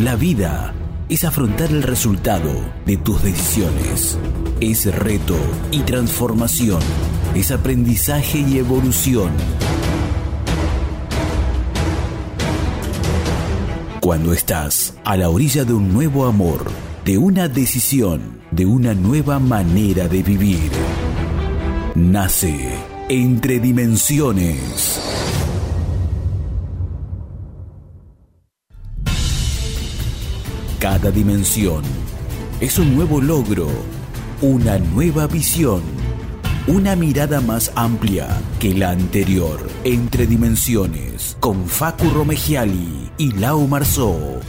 La vida es afrontar el resultado de tus decisiones. Es reto y transformación. Es aprendizaje y evolución. Cuando estás a la orilla de un nuevo amor, de una decisión, de una nueva manera de vivir, nace entre dimensiones. cada dimensión. Es un nuevo logro, una nueva visión, una mirada más amplia que la anterior. Entre dimensiones, con Facu Romegiali y Lau Marzó.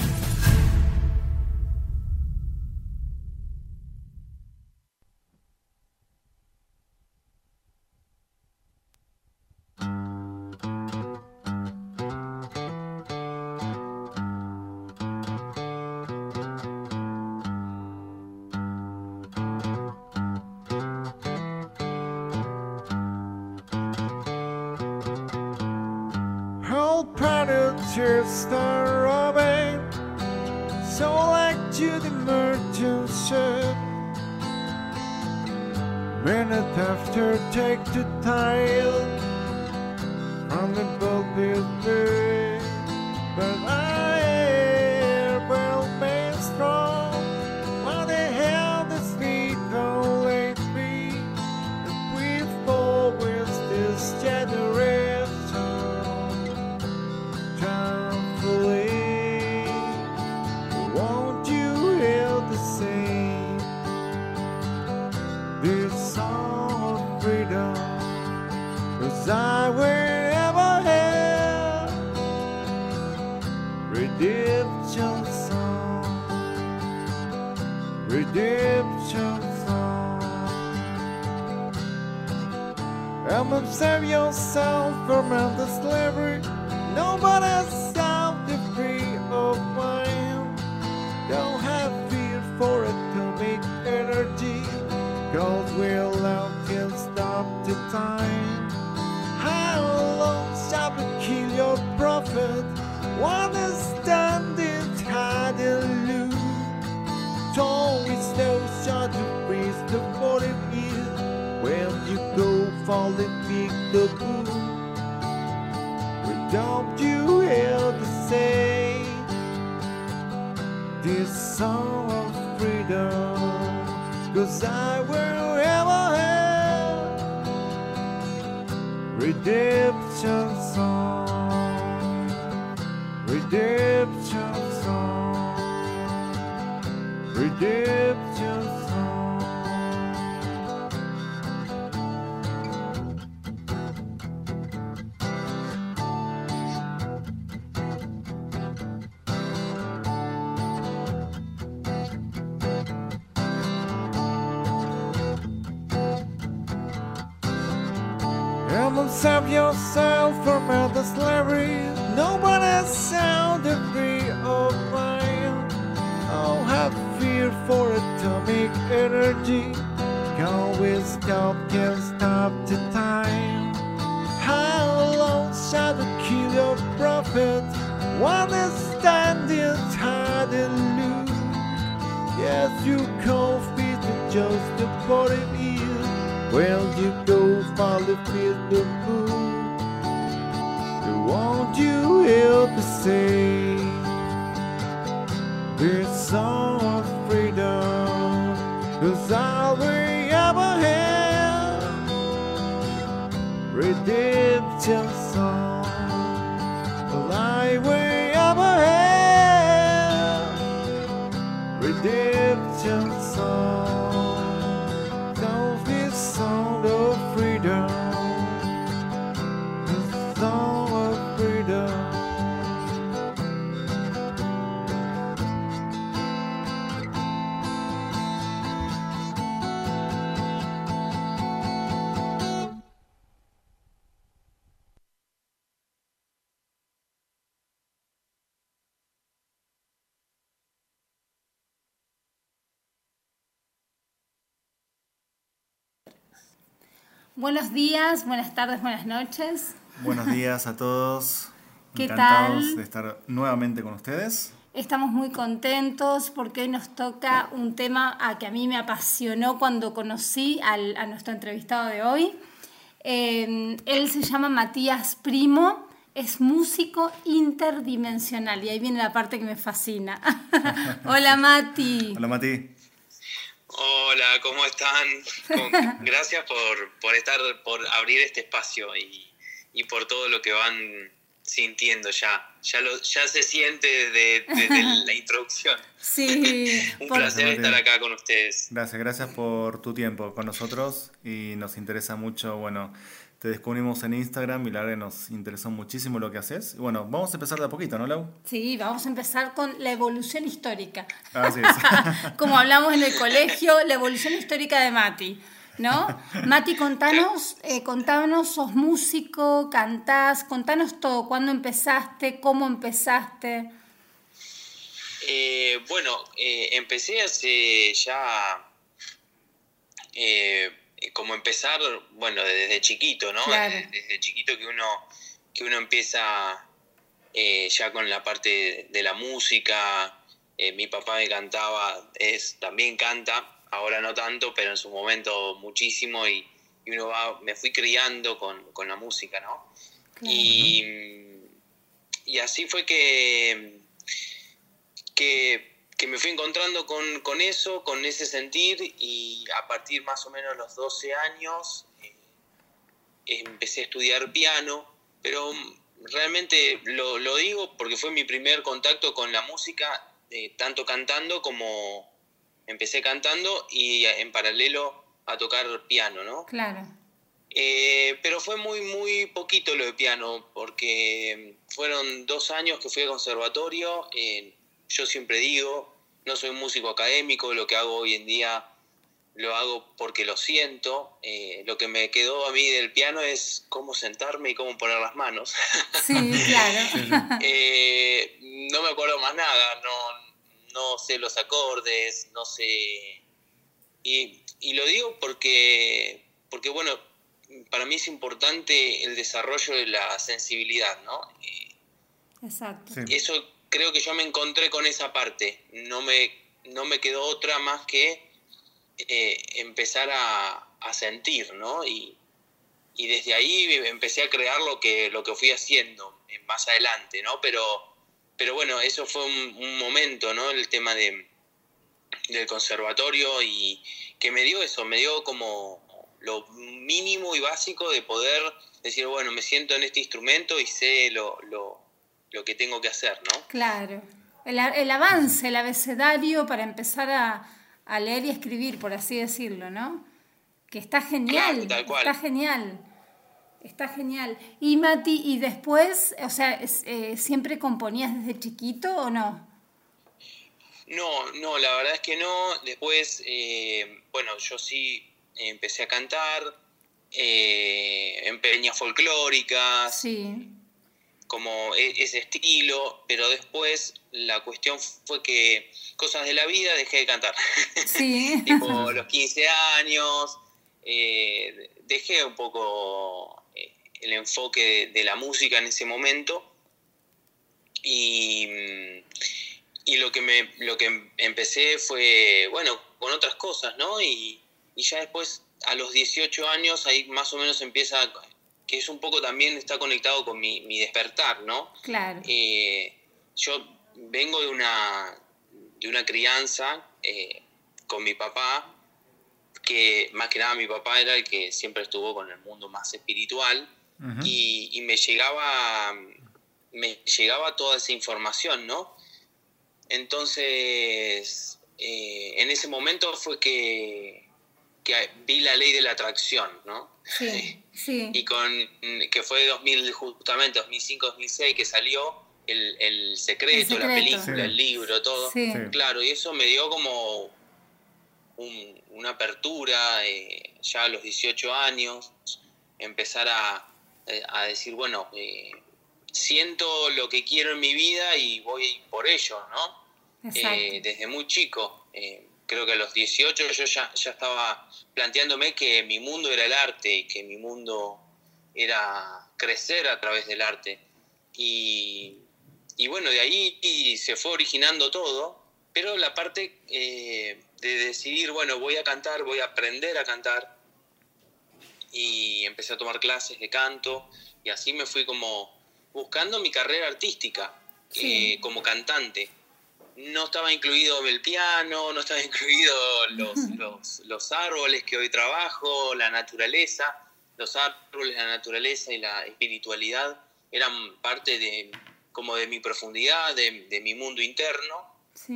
fiz Buenos días, buenas tardes, buenas noches. Buenos días a todos. ¿Qué Encantados tal? de estar nuevamente con ustedes. Estamos muy contentos porque hoy nos toca un tema a que a mí me apasionó cuando conocí al, a nuestro entrevistado de hoy. Eh, él se llama Matías Primo, es músico interdimensional y ahí viene la parte que me fascina. Hola Mati. Hola Mati. Hola, ¿cómo están? Gracias por, por estar, por abrir este espacio y, y por todo lo que van sintiendo ya. Ya, lo, ya se siente desde, desde la introducción. Sí. Un por- placer estar acá con ustedes. Gracias, gracias por tu tiempo con nosotros y nos interesa mucho, bueno, te descubrimos en Instagram y la verdad que nos interesó muchísimo lo que haces. Y bueno, vamos a empezar de a poquito, ¿no, Lau? Sí, vamos a empezar con la evolución histórica. Así es. Como hablamos en el colegio, la evolución histórica de Mati, ¿no? Mati, contanos, eh, contanos, sos músico, cantás, contanos todo, cuándo empezaste, cómo empezaste. Eh, bueno, eh, empecé hace ya eh, como empezar, bueno, desde chiquito, ¿no? Claro. Desde, desde chiquito que uno, que uno empieza eh, ya con la parte de la música. Eh, mi papá me cantaba, es, también canta, ahora no tanto, pero en su momento muchísimo y, y uno va, me fui criando con, con la música, ¿no? Y, y así fue que, que, que me fui encontrando con, con eso, con ese sentir, y a partir más o menos de los 12 años eh, empecé a estudiar piano, pero realmente lo, lo digo porque fue mi primer contacto con la música, eh, tanto cantando como empecé cantando y en paralelo a tocar piano, ¿no? Claro, Eh, pero fue muy, muy poquito lo de piano, porque fueron dos años que fui al conservatorio. eh, yo siempre digo, no soy un músico académico, lo que hago hoy en día lo hago porque lo siento. eh, lo que me quedó a mí del piano es cómo sentarme y cómo poner las manos. sí, claro. Eh, no me acuerdo más nada, no, no sé los acordes, no sé... Y, y lo digo porque, porque, bueno, para mí es importante el desarrollo de la sensibilidad, ¿no? Eh, Exacto. Sí. eso creo que yo me encontré con esa parte, no me, no me quedó otra más que eh, empezar a, a sentir, ¿no? Y, y desde ahí empecé a crear lo que, lo que fui haciendo eh, más adelante, ¿no? Pero, pero bueno, eso fue un, un momento, ¿no? El tema de, del conservatorio y que me dio eso, me dio como lo mínimo y básico de poder decir, bueno, me siento en este instrumento y sé lo, lo, lo que tengo que hacer, ¿no? Claro. El, el avance, el abecedario para empezar a, a leer y escribir, por así decirlo, ¿no? Que está genial. Claro, tal cual. Está genial. Está genial. Y Mati, ¿y después, o sea, es- eh, siempre componías desde chiquito o no? No, no, la verdad es que no. Después, eh, bueno, yo sí empecé a cantar eh, en peñas folclóricas, Sí. Como e- ese estilo, pero después la cuestión fue que cosas de la vida dejé de cantar. Sí. tipo los 15 años, eh, dejé un poco eh, el enfoque de, de la música en ese momento y, mm, y lo, que me, lo que empecé fue, bueno, con otras cosas, ¿no? Y, y ya después, a los 18 años, ahí más o menos empieza, que es un poco también está conectado con mi, mi despertar, ¿no? Claro. Eh, yo vengo de una, de una crianza eh, con mi papá, que más que nada mi papá era el que siempre estuvo con el mundo más espiritual y me llegaba me llegaba toda esa información, ¿no? Entonces, eh, en ese momento fue que, que vi la ley de la atracción, ¿no? Sí. Sí. y con que fue 2000 justamente 2005 2006 que salió el, el secreto, El la película Sí. el libro todo Sí. Claro y eso me dio como un- una apertura eh, ya a los 18 años empezar a, eh, a decir bueno eh, siento lo que quiero en mi vida y voy por ello no Exacto. eh, desde muy chico. Eh, creo que a los 18 yo ya, ya estaba planteándome que mi mundo era el arte y que mi mundo era crecer a través del arte. Y, y bueno, de ahí se fue originando todo, pero la parte eh, de decidir, bueno, voy a cantar, voy a aprender a cantar, y empecé a tomar clases de canto, y así me fui como buscando mi carrera artística eh, como cantante. No estaba incluido el piano, no estaba incluido los, los, los árboles que hoy trabajo, la naturaleza, los árboles, la naturaleza y la espiritualidad eran parte de como de mi profundidad, de, de mi mundo interno,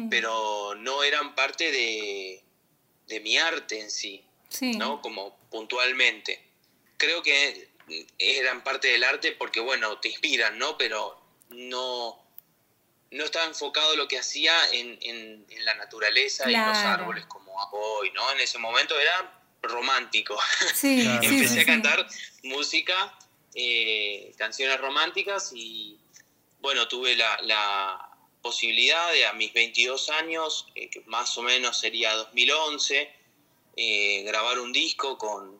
pero no eran parte de, de mi arte en sí, ¿no? Como puntualmente. Creo que eran parte del arte porque, bueno, te inspiran, ¿no? Pero no, no estaba enfocado lo que hacía en, en, la naturaleza y los árboles como hoy, ¿no? En ese momento era romántico. Sí, Empecé a cantar música, eh, canciones románticas y, bueno, tuve la, posibilidad de a mis 22 años, eh, que más o menos sería 2011, eh, grabar un disco con,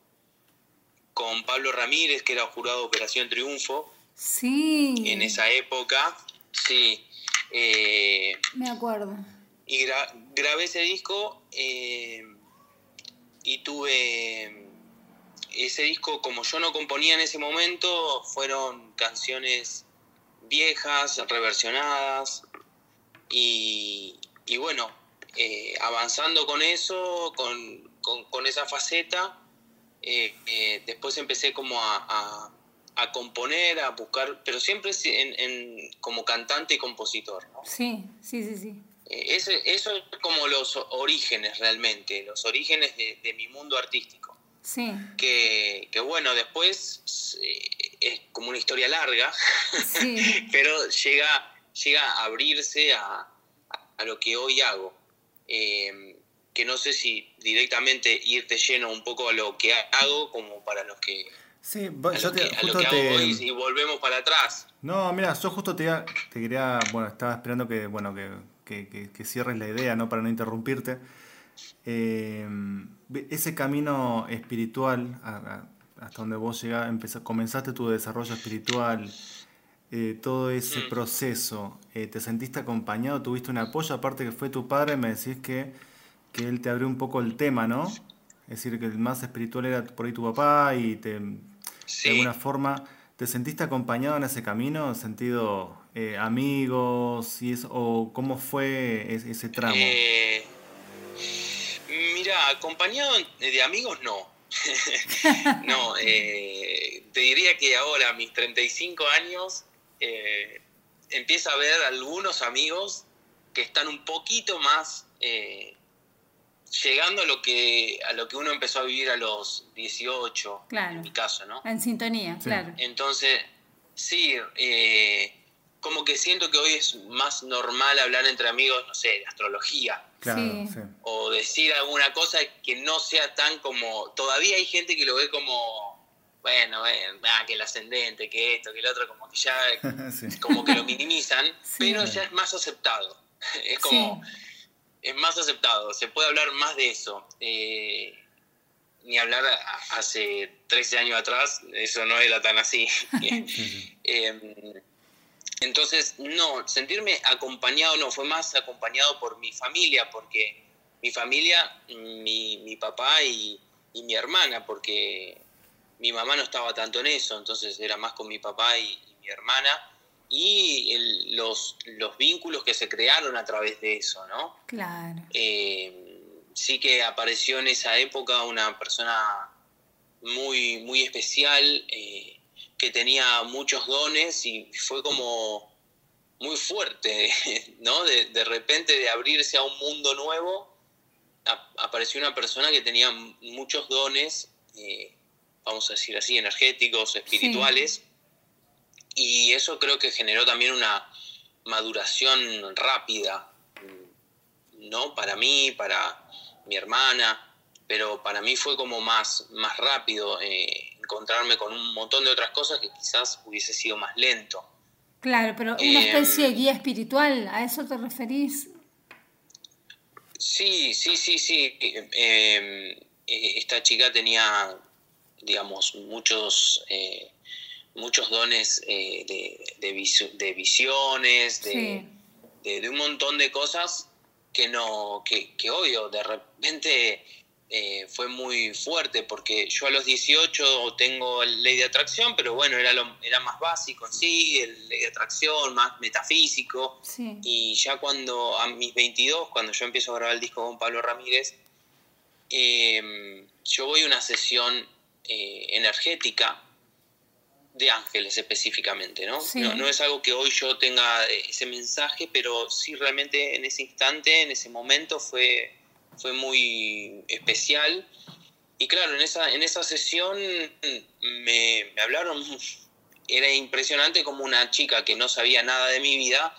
con Pablo Ramírez, que era jurado de Operación Triunfo. Sí. En esa época, sí. Eh, Me acuerdo. Y grabé ese disco eh, y tuve ese disco, como yo no componía en ese momento, fueron canciones viejas, reversionadas y, bueno, eh, avanzando con eso, con, con esa faceta, después empecé como a, componer, a buscar, pero siempre en, como cantante y compositor. Sí, sí, sí, sí. Eh, eso es como los orígenes realmente, los orígenes de, mi mundo artístico. Sí. Que, bueno, después es como una historia larga, pero llega, llega a abrirse a, lo que hoy hago que no sé si directamente irte lleno un poco a lo que hago como para los que... Sí, yo te, justo te... y volvemos para atrás. No, mira, yo justo te, te quería, bueno, estaba esperando que, bueno, que, que, cierres la idea, ¿no? Para no interrumpirte. Eh, ese camino espiritual, hasta donde vos llegaste, comenzaste tu desarrollo espiritual, eh, todo ese mm. proceso, eh, ¿te sentiste acompañado? ¿Tuviste un apoyo? Aparte que fue tu padre, me decís que que él te abrió un poco el tema, ¿no? Es decir, que el más espiritual era por ahí tu papá y te, de alguna forma, ¿te sentiste acompañado en ese camino? ¿En sentido eh, amigos y eso, o cómo fue ese, tramo? Eh, mira, acompañado de amigos no. no, eh, te diría que ahora, a mis 35 años, eh, empiezo a ver algunos amigos que están un poquito más llegando a lo que a lo que uno empezó a vivir a los 18, en mi caso, ¿no? En sintonía, claro. Entonces, sí, eh, como que siento que hoy es más normal hablar entre amigos, no sé, de astrología. Claro, O decir alguna cosa que no sea tan como... Todavía hay gente que lo ve como, bueno, ah, que el ascendente, que esto, que el otro, como que ya, como que lo minimizan, pero ya es más aceptado. Es como es más aceptado, se puede hablar más de eso. Eh, ni hablar hace 13 años atrás, eso no era tan así. Em, entonces, no, sentirme acompañado no, fue más acompañado por mi familia, porque mi familia, mi, mi papá y, y, mi hermana, porque mi mamá no estaba tanto en eso, entonces era más con mi papá y, y mi hermana y los, los vínculos que se crearon a través de eso, ¿no? Claro. Eh, sí que apareció en esa época una persona muy, muy especial, eh, que tenía muchos dones y fue como muy fuerte, ¿no? De, repente de abrirse a un mundo nuevo, apareció una persona que tenía muchos dones, eh, vamos a decir así, energéticos, espirituales. Y eso creo que generó también una maduración rápida, ¿no? Para mí, para mi hermana, pero para mí fue como más, más rápido eh, encontrarme con un montón de otras cosas que quizás hubiese sido más lento. Claro, pero una em, especie de guía espiritual, ¿a eso te referís? Sí, sí, sí, sí. Eh, esta chica tenía, digamos, muchos... Eh, muchos dones eh, de, de, visiones, de, de, un montón de cosas que no, que, que obvio, de repente eh, fue muy fuerte porque yo a los 18 tengo ley de atracción, pero bueno, era, lo, era más básico en sí, el ley de atracción, más metafísico. Y ya cuando, a mis 22, cuando yo empiezo a grabar el disco con Pablo Ramírez, em, yo voy a una sesión eh, energética de ángeles específicamente, ¿no? ¿no? ¿no? es algo que hoy yo tenga ese mensaje, pero sí realmente en ese instante, en ese momento fue fue muy especial. Y claro, en esa, en esa sesión me, hablaron, era impresionante como una chica que no sabía nada de mi vida,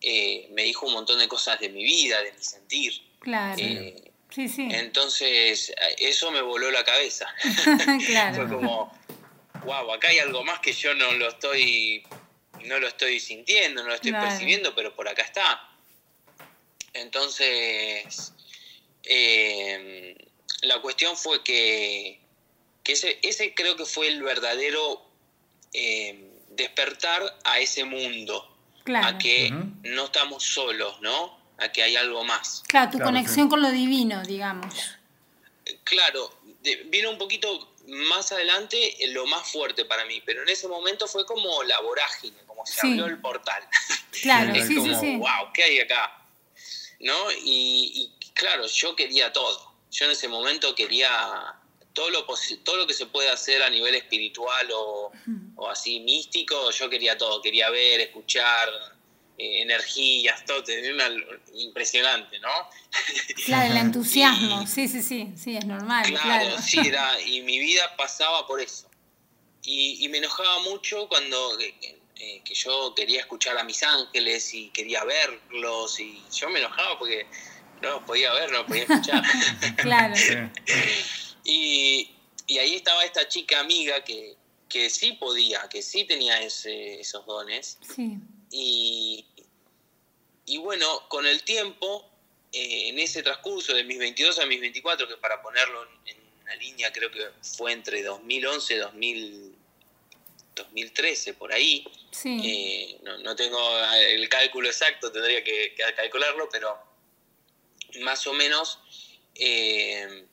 eh, me dijo un montón de cosas de mi vida, de mi sentir. Claro. Eh, sí, sí. Entonces, eso me voló la cabeza. claro. Fue como, wow, acá hay algo más que yo no lo estoy, no lo estoy sintiendo, no lo estoy percibiendo, pero por acá está. Entonces, eh, la cuestión fue que, ese, ese, creo que fue el verdadero eh, despertar a ese mundo. A que no estamos solos, ¿no? A que hay algo más. Claro, tu conexión con lo divino, digamos. Claro, vino un poquito más adelante lo más fuerte para mí, pero en ese momento fue como la vorágine, como se abrió el portal. Claro, sí, sí, sí. wow, ¿qué hay acá? ¿No? y, claro, yo quería todo. Yo en ese momento quería todo lo, todo lo que se puede hacer a nivel espiritual o, así místico, yo quería todo. Quería ver, escuchar, eh, energías, todo. Tenía una, impresionante, ¿no? Claro, el entusiasmo, sí, sí, sí, sí, es normal. Claro, sí, era, y mi vida pasaba por eso. Y, me enojaba mucho cuando eh, que yo quería escuchar a mis ángeles y quería verlos y yo me enojaba porque no podía ver, no podía escuchar. claro. y, ahí estaba esta chica amiga que, que sí podía, que sí tenía ese, esos dones. Sí. Y, y bueno, con el tiempo, eh, en ese transcurso de mis 22 a mis 24, que para ponerlo en, una línea creo que fue entre 2011 y 2013, por ahí. Sí. Eh, no, no, tengo el cálculo exacto, tendría que calcularlo, pero más o menos, eh,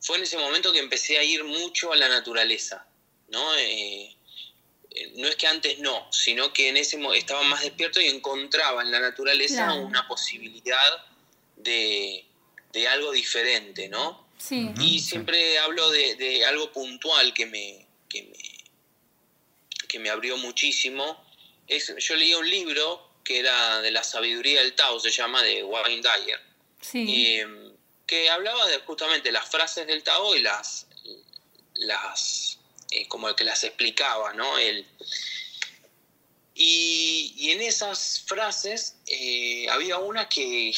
fue en ese momento que empecé a ir mucho a la naturaleza, ¿no? Eh, no es que antes no, sino que en ese estaba más despierto y encontraba en la naturaleza una posibilidad de, algo diferente, ¿no? Sí. Y siempre hablo de, algo puntual que me, que me, que me abrió muchísimo. Es, yo leí un libro que era de la sabiduría del Tao, se llama, de Warren Dyer que hablaba de justamente las frases del Tao y las, las eh, como que las explicaba, ¿no? El, y, en esas frases eh, había una que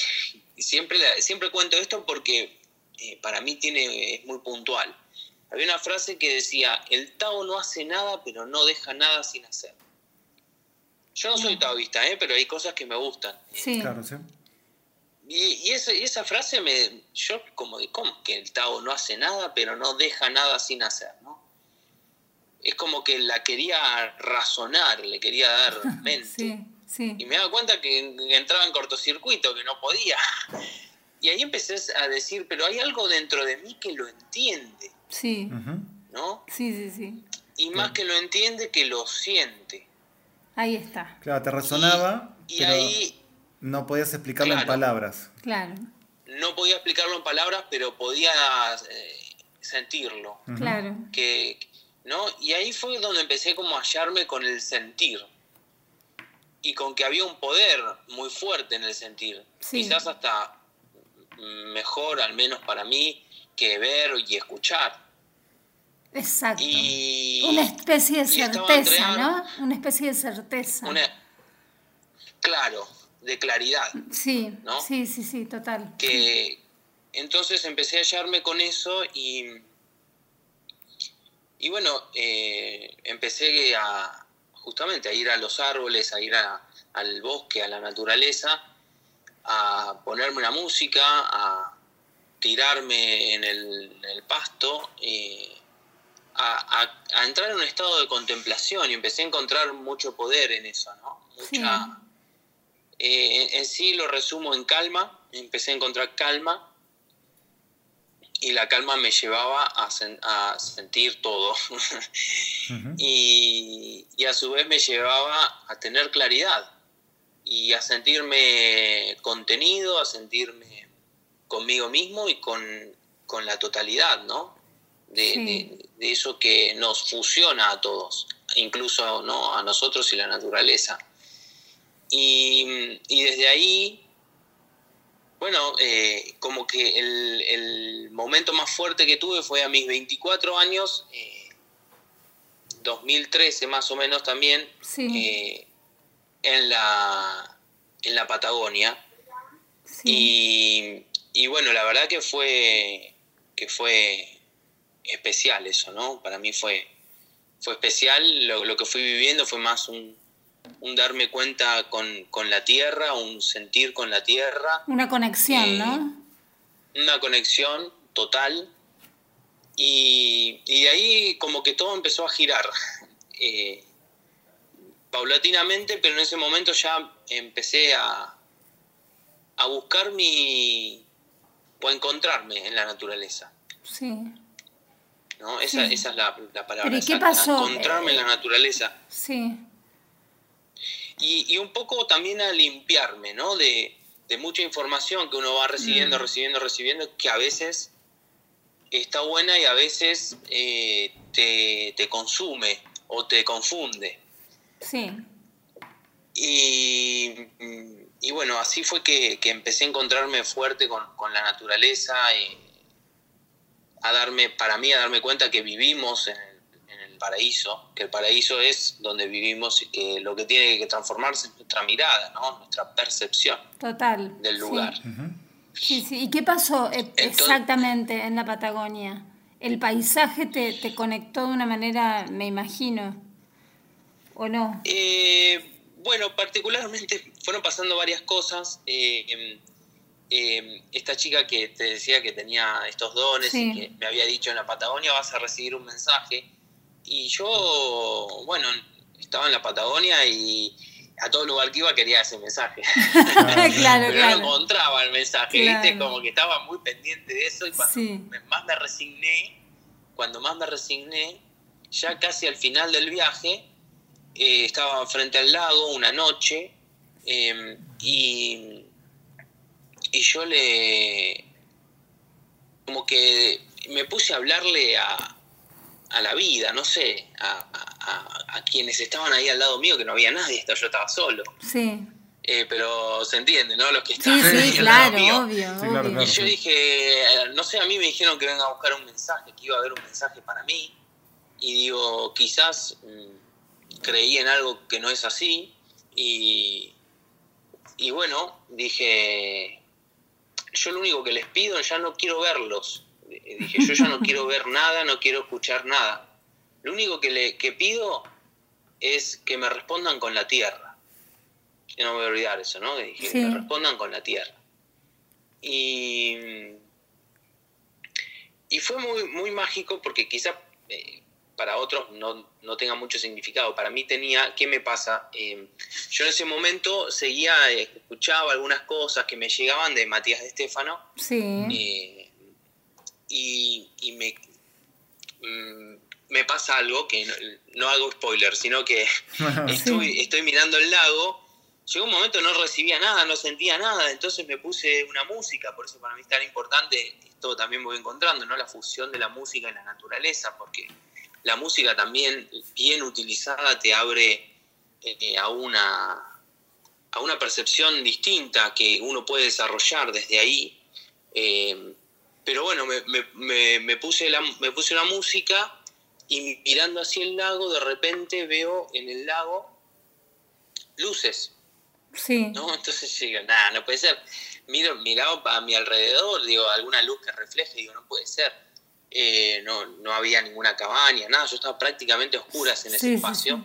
siempre, siempre cuento esto porque eh, para mí tiene, es muy puntual. Había una frase que decía, el Tao no hace nada, pero no deja nada sin hacer. Yo no soy mm. taoísta, ¿eh? pero hay cosas que me gustan. Sí. Claro, sí. Y, esa, frase me. Yo, como de, ¿cómo? Que el Tao no hace nada, pero no deja nada sin hacer, ¿no? Es como que la quería razonar, le quería dar mente. Sí, sí. Y me daba cuenta que entraba en cortocircuito, que no podía. Y ahí empecé a decir, pero hay algo dentro de mí que lo entiende. Sí. ¿No? Sí, sí, sí. Y más que lo entiende, que lo siente. Ahí está. Claro, te razonaba. Y, ahí no podías explicarlo en palabras. Claro. No podía explicarlo en palabras, pero podía eh, sentirlo. Claro. Que, ¿no? Y ahí fue donde empecé como a hallarme con el sentir. Y con que había un poder muy fuerte en el sentir. Quizás hasta mejor, al menos para mí, que ver y escuchar. Exacto. una especie de certeza, ¿no? Una especie de certeza. claro, de claridad. Sí, sí, sí, sí, total. Que entonces empecé a hallarme con eso y, y bueno, eh, empecé a justamente a ir a los árboles, a ir al bosque, a la naturaleza, a ponerme una música, a tirarme en el, pasto, eh, a, entrar en un estado de contemplación y empecé a encontrar mucho poder en eso, ¿no? Mucha, eh, en sí lo resumo en calma, empecé a encontrar calma y la calma me llevaba a, a sentir todo y, y, a su vez me llevaba a tener claridad y a sentirme contenido, a sentirme conmigo mismo y con, con la totalidad, ¿no? De, de, eso que nos fusiona a todos, incluso ¿no? a nosotros y la naturaleza. Y, y desde ahí bueno, eh, como que el, momento más fuerte que tuve fue a mis 24 años, 2013 eh, más o menos también, eh, en, la, en la Patagonia. Y, bueno, la verdad que fue, que fue especial eso, ¿no? Para mí fue, fue especial, lo que fui viviendo fue más un, un darme cuenta con, la tierra, un sentir con la tierra. Una conexión, eh, ¿no? Una conexión total. Y, de ahí como que todo empezó a girar. Eh, paulatinamente, pero en ese momento ya empecé a, a buscar mi... o a encontrarme en la naturaleza. Sí. ¿No? Esa, esa es la, palabra. ¿Pero qué pasó? Encontrarme en la naturaleza. Sí y, un poco también a limpiarme, ¿no? De, mucha información que uno va recibiendo, mm. recibiendo, recibiendo, que a veces está buena y a veces eh, te, consume o te confunde. Sí. Y, bueno, así fue que, empecé a encontrarme fuerte con, la naturaleza, y a darme, para mí, a darme cuenta que vivimos en paraíso, que el paraíso es donde vivimos y que lo que tiene que transformarse es nuestra mirada, ¿no? nuestra percepción Total, del lugar. Sí. sí, ¿Y qué pasó eh, exactamente en la Patagonia? El paisaje te, te, conectó de una manera, me imagino, ¿o no? Eh, bueno, particularmente fueron pasando varias cosas. Eh, em, em, esta chica que te decía que tenía estos dones y que me había dicho en la Patagonia vas a recibir un mensaje y yo, bueno, estaba en la Patagonia y a todo lugar que iba quería ese mensaje. claro, Pero no encontraba el mensaje, ¿viste? Como que estaba muy pendiente de eso y cuando más me resigné, cuando más me resigné, ya casi al final del viaje, eh, estaba frente al lago una noche em, y, y yo le... como que me puse a hablarle a, a la vida, no sé, a, quienes estaban ahí al lado mío, que no había nadie, yo estaba solo. Sí. Eh, pero se entiende, ¿no? Los que estaban sí, sí, claro, obvio, y yo dije, no sé, a mí me dijeron que venga a buscar un mensaje, que iba a haber un mensaje para mí. Y digo, quizás mm, creí en algo que no es así. Y, y bueno, dije, yo lo único que les pido, ya no quiero verlos dije, yo ya no quiero ver nada, no quiero escuchar nada. Lo único que, le, que pido es que me respondan con la tierra. Yo no me voy a olvidar eso, ¿no? dije, que me respondan con la tierra. Y, y fue muy, muy mágico porque quizá eh, para otros no, no, tenga mucho significado. Para mí tenía, ¿qué me pasa? Eh, yo en ese momento seguía, escuchaba algunas cosas que me llegaban de Matías de Estefano. Sí. Eh, y, me, mm, me pasa algo que no, hago spoiler, sino que estoy, estoy mirando el lago. Llegó un momento no recibía nada, no sentía nada, entonces me puse una música, por eso para mí es tan importante, esto también voy encontrando, ¿no? La fusión de la música y la naturaleza, porque la música también bien utilizada te abre eh, a, una, a una percepción distinta que uno puede desarrollar desde ahí. Eh, pero bueno, me, puse la, me puse la música y mirando hacia el lago, de repente veo en el lago luces. Sí. ¿No? Entonces digo, nada, no puede ser. Miro, miraba a mi alrededor, digo, alguna luz que refleje, digo, no puede ser. Eh, no, no había ninguna cabaña, nada, yo estaba prácticamente a oscuras en ese espacio.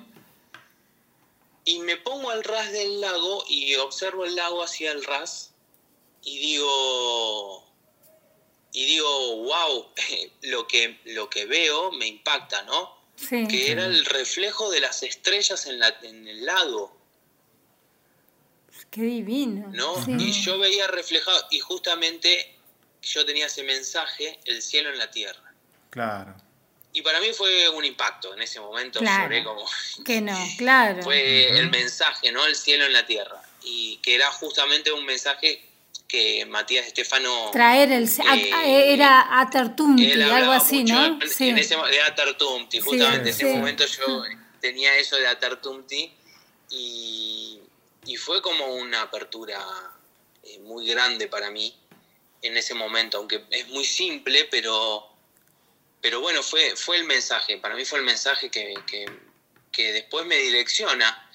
y me pongo al ras del lago y observo el lago hacia el ras y digo, y digo, wow, lo que, lo que veo me impacta, ¿no? Sí. Que era el reflejo de las estrellas en, la, en el lago, Qué divino. ¿no? Sí. Y yo veía reflejado, y justamente yo tenía ese mensaje, el cielo en la tierra. Claro. Y para mí fue un impacto, en ese momento Claro. lloré como... Que no, claro. Fue el mensaje, ¿no? El cielo en la tierra. Y que era justamente un mensaje que Matías Estefano... Traer el. a- Eh, a- era Atertunti, él algo así, ¿no? en- Sí. en ese de Atartumti, Sí, justamente en ese momento yo tenía eso de Atartumti y, y fue como una apertura eh, muy grande para mí en ese momento, aunque es muy simple, pero, pero bueno, fue, fue el mensaje, para mí fue el mensaje que, que, que después me direcciona,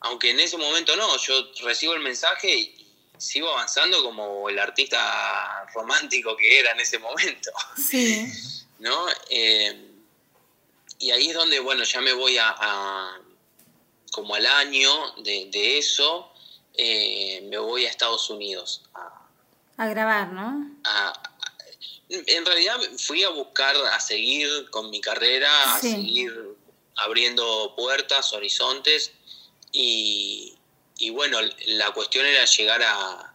aunque en ese momento no, yo recibo el mensaje y sigo avanzando como el artista romántico que era en ese momento. Sí. ¿no? Eh, y ahí es donde, bueno, ya me voy a, a- como al año de, de eso, eh, me voy a Estados Unidos. a- A grabar, ¿no? a- en realidad fui a buscar, a seguir con mi carrera, a seguir abriendo puertas, horizontes, y, y bueno, la cuestión era llegar a,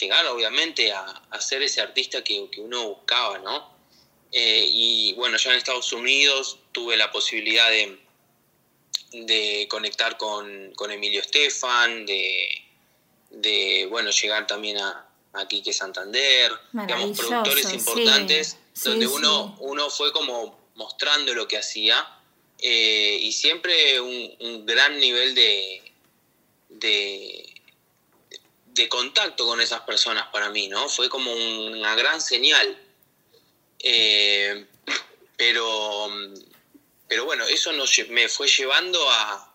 llegar obviamente a, a ser ese artista que, que uno buscaba, ¿no? Eh, y bueno, ya en Estados Unidos tuve la posibilidad de, de conectar con, con Emilio Estefan, de, de bueno, llegar también a, a Quique Santander, digamos, productores importantes, Sí, donde sí. uno, uno fue como mostrando lo que hacía eh, y siempre un, un gran nivel de, de, de contacto con esas personas para mí, ¿no? Fue como una gran señal. Eh, pero, pero bueno, eso nos, me fue llevando a,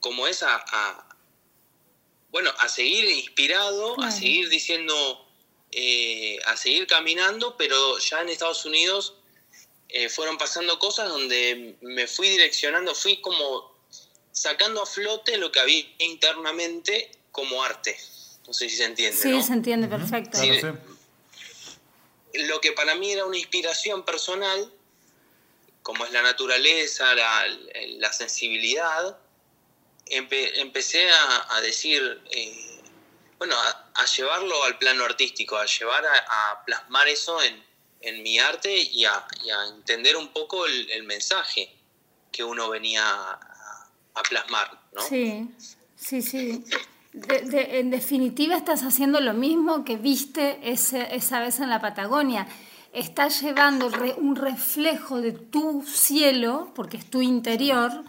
como es, a, a- bueno, a seguir inspirado, a seguir diciendo, eh, a seguir caminando, pero ya en Estados Unidos eh, fueron pasando cosas donde me fui direccionando, fui como sacando a flote lo que había internamente como arte. No sé si se entiende. Sí, ¿no? se entiende perfecto. Sí. Claro, sí. lo que para mí era una inspiración personal, como es la naturaleza, la, la sensibilidad, empe- empecé a, a decir, eh, bueno, a, a llevarlo al plano artístico, a llevar a, a plasmar eso en, en mi arte y a, y a entender un poco el, el mensaje que uno venía a, plasmar, ¿no? Sí, sí, sí. En definitiva estás haciendo lo mismo que viste ese- esa vez en la Patagonia. Estás llevando un reflejo de tu cielo, porque es tu interior,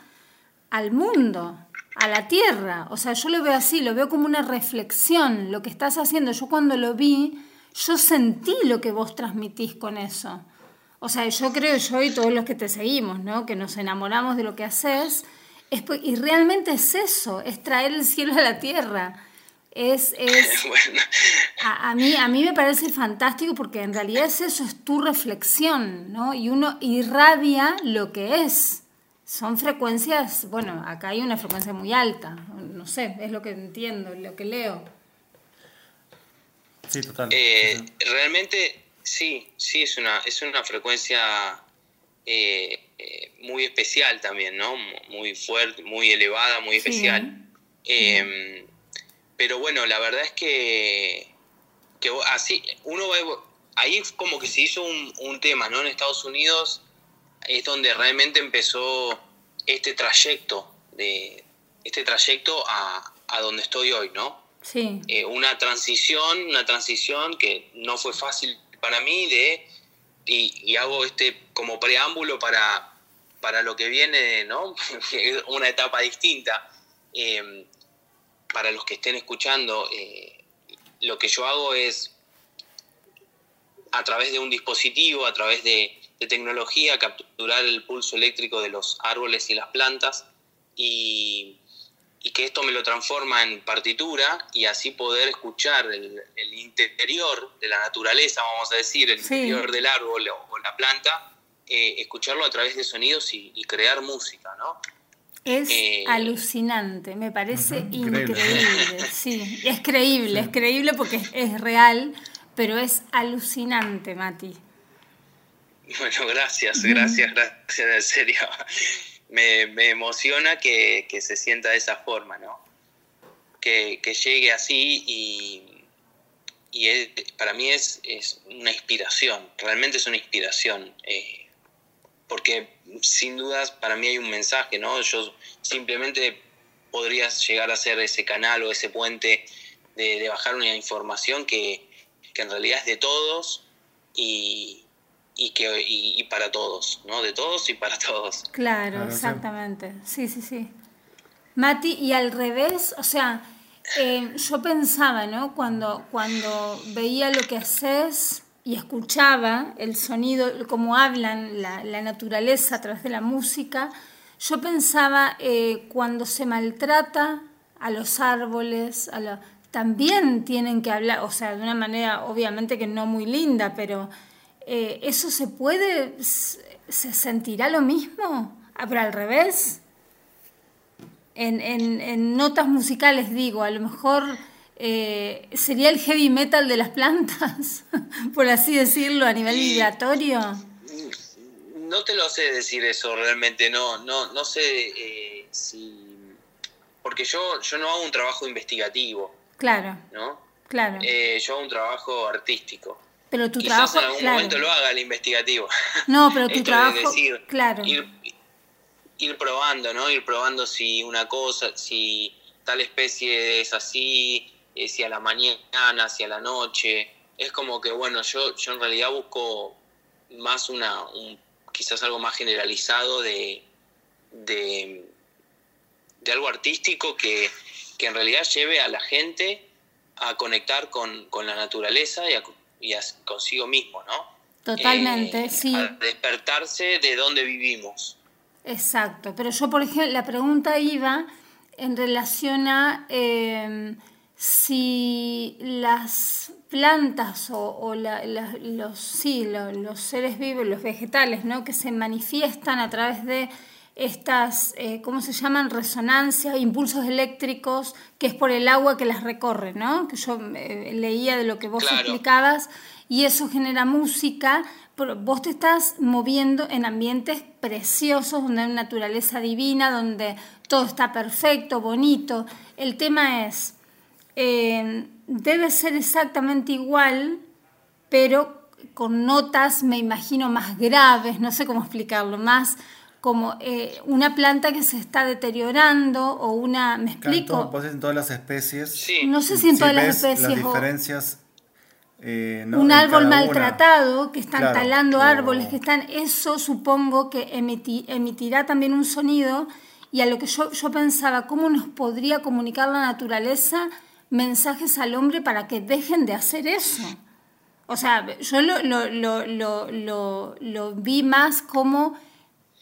al mundo, a la tierra. O sea, yo lo veo así, lo veo como una reflexión, lo que estás haciendo. Yo cuando lo vi, yo sentí lo que vos transmitís con eso. O sea, yo creo, yo y todos los que te seguimos, ¿no? Que nos enamoramos de lo que haces. Es, po- y realmente es eso, es traer el cielo a la tierra. Es, es, Bueno, a, a mí, a mí me parece fantástico porque en realidad es eso, es tu reflexión, ¿no? Y uno irradia lo que es. Son frecuencias, bueno, acá hay una frecuencia muy alta, no sé, es lo que entiendo, lo que leo. Sí, total. Eh, realmente sí, sí es una, es una frecuencia eh, eh, muy especial también, ¿no? Muy fuerte, muy elevada, muy Sí. especial. Eh, pero bueno, la verdad es que, que así, uno va- ahí como que se hizo un, un tema, ¿no? En Estados Unidos es donde realmente empezó este trayecto de este trayecto a, a donde estoy hoy, ¿no? Sí, eh, una transición, una transición que no fue fácil para mí de y, hago este como preámbulo para, para lo que viene, ¿no? una etapa distinta. Eh, para los que estén escuchando, eh, lo que yo hago es a través de un dispositivo, a través de, de tecnología, capturar el pulso eléctrico de los árboles y las plantas y, y que esto me lo transforma en partitura y así poder escuchar el, el interior de la naturaleza, vamos a decir, el Sí. interior del árbol o, o la planta, eh, escucharlo a través de sonidos y, y crear música, ¿no? es Eh, alucinante, me parece increíble. increíble. Sí, es creíble, es creíble porque es, es real. pero es alucinante, Mati. Bueno, gracias, gracias, gracias, en serio. Me, me emociona que, que, se sienta de esa forma, ¿no? Que, que llegue así y, y para mí es, es, una inspiración, realmente es una inspiración. Eh, porque sin dudas para mí hay un mensaje, ¿no? Yo simplemente podría llegar a ser ese canal o ese puente de, de bajar una información que, que, en realidad es de todos y, y, que, y, para todos, ¿no? De todos y para todos. Claro, exactamente. Sí, sí, sí. Mati, y al revés, o sea, eh, yo pensaba, ¿no? Cuando, cuando veía lo que haces y escuchaba el sonido, cómo hablan la, la naturaleza a través de la música, yo pensaba eh, cuando se maltrata a los árboles, a también tienen que hablar, o sea, de una manera obviamente que no muy linda, pero eh, ¿eso se puede, se sentirá lo mismo? Pero al revés. En, en, en notas musicales digo, a lo mejor eh, sería el heavy metal de las plantas, por así decirlo, a nivel vibratorio. No te lo sé decir eso realmente, no, no, no sé eh, si... Porque yo, yo no hago un trabajo investigativo. Claro. ¿No? Claro. yo hago un trabajo artístico. Pero tu Quizás trabajo. en algún momento lo haga el investigativo. No, pero tu Esto trabajo. Es decir, claro. ir, ir, probando, ¿no? Ir probando si una cosa, si tal especie es así, eh, si a la mañana, si a la noche. Es como que, bueno, yo, yo en realidad busco más una, un, quizás algo más generalizado de, de, de algo artístico que, que, en realidad lleve a la gente a conectar con, con la naturaleza y a y consigo mismo, ¿no? Totalmente, eh, sí. A despertarse de donde vivimos. Exacto, pero yo, por ejemplo, la pregunta iba en relación a eh, si las plantas o, o la, la, los, sí, los, los, seres vivos, los vegetales, ¿no? que se manifiestan a través de estas, eh, ¿cómo se llaman? Resonancias, impulsos eléctricos, que es por el agua que las recorre, ¿no? Que yo eh, leía de lo que vos claro. explicabas, y eso genera música, pero vos te estás moviendo en ambientes preciosos, donde hay naturaleza divina, donde todo está perfecto, bonito. El tema es, eh, debe ser exactamente igual, pero con notas, me imagino, más graves, no sé cómo explicarlo, más como eh, una planta que se está deteriorando o una, ¿me explico? Pues en todas las especies. Sí. No sé si en si todas las ves especies. Las diferencias. Eh, no, un árbol maltratado, que están Claro, talando o- árboles, que están, eso supongo que emiti- emitirá también un sonido y a lo que yo, yo pensaba, ¿cómo nos podría comunicar la naturaleza mensajes al hombre para que dejen de hacer eso? O sea, yo lo, lo, lo, lo, lo, lo vi más como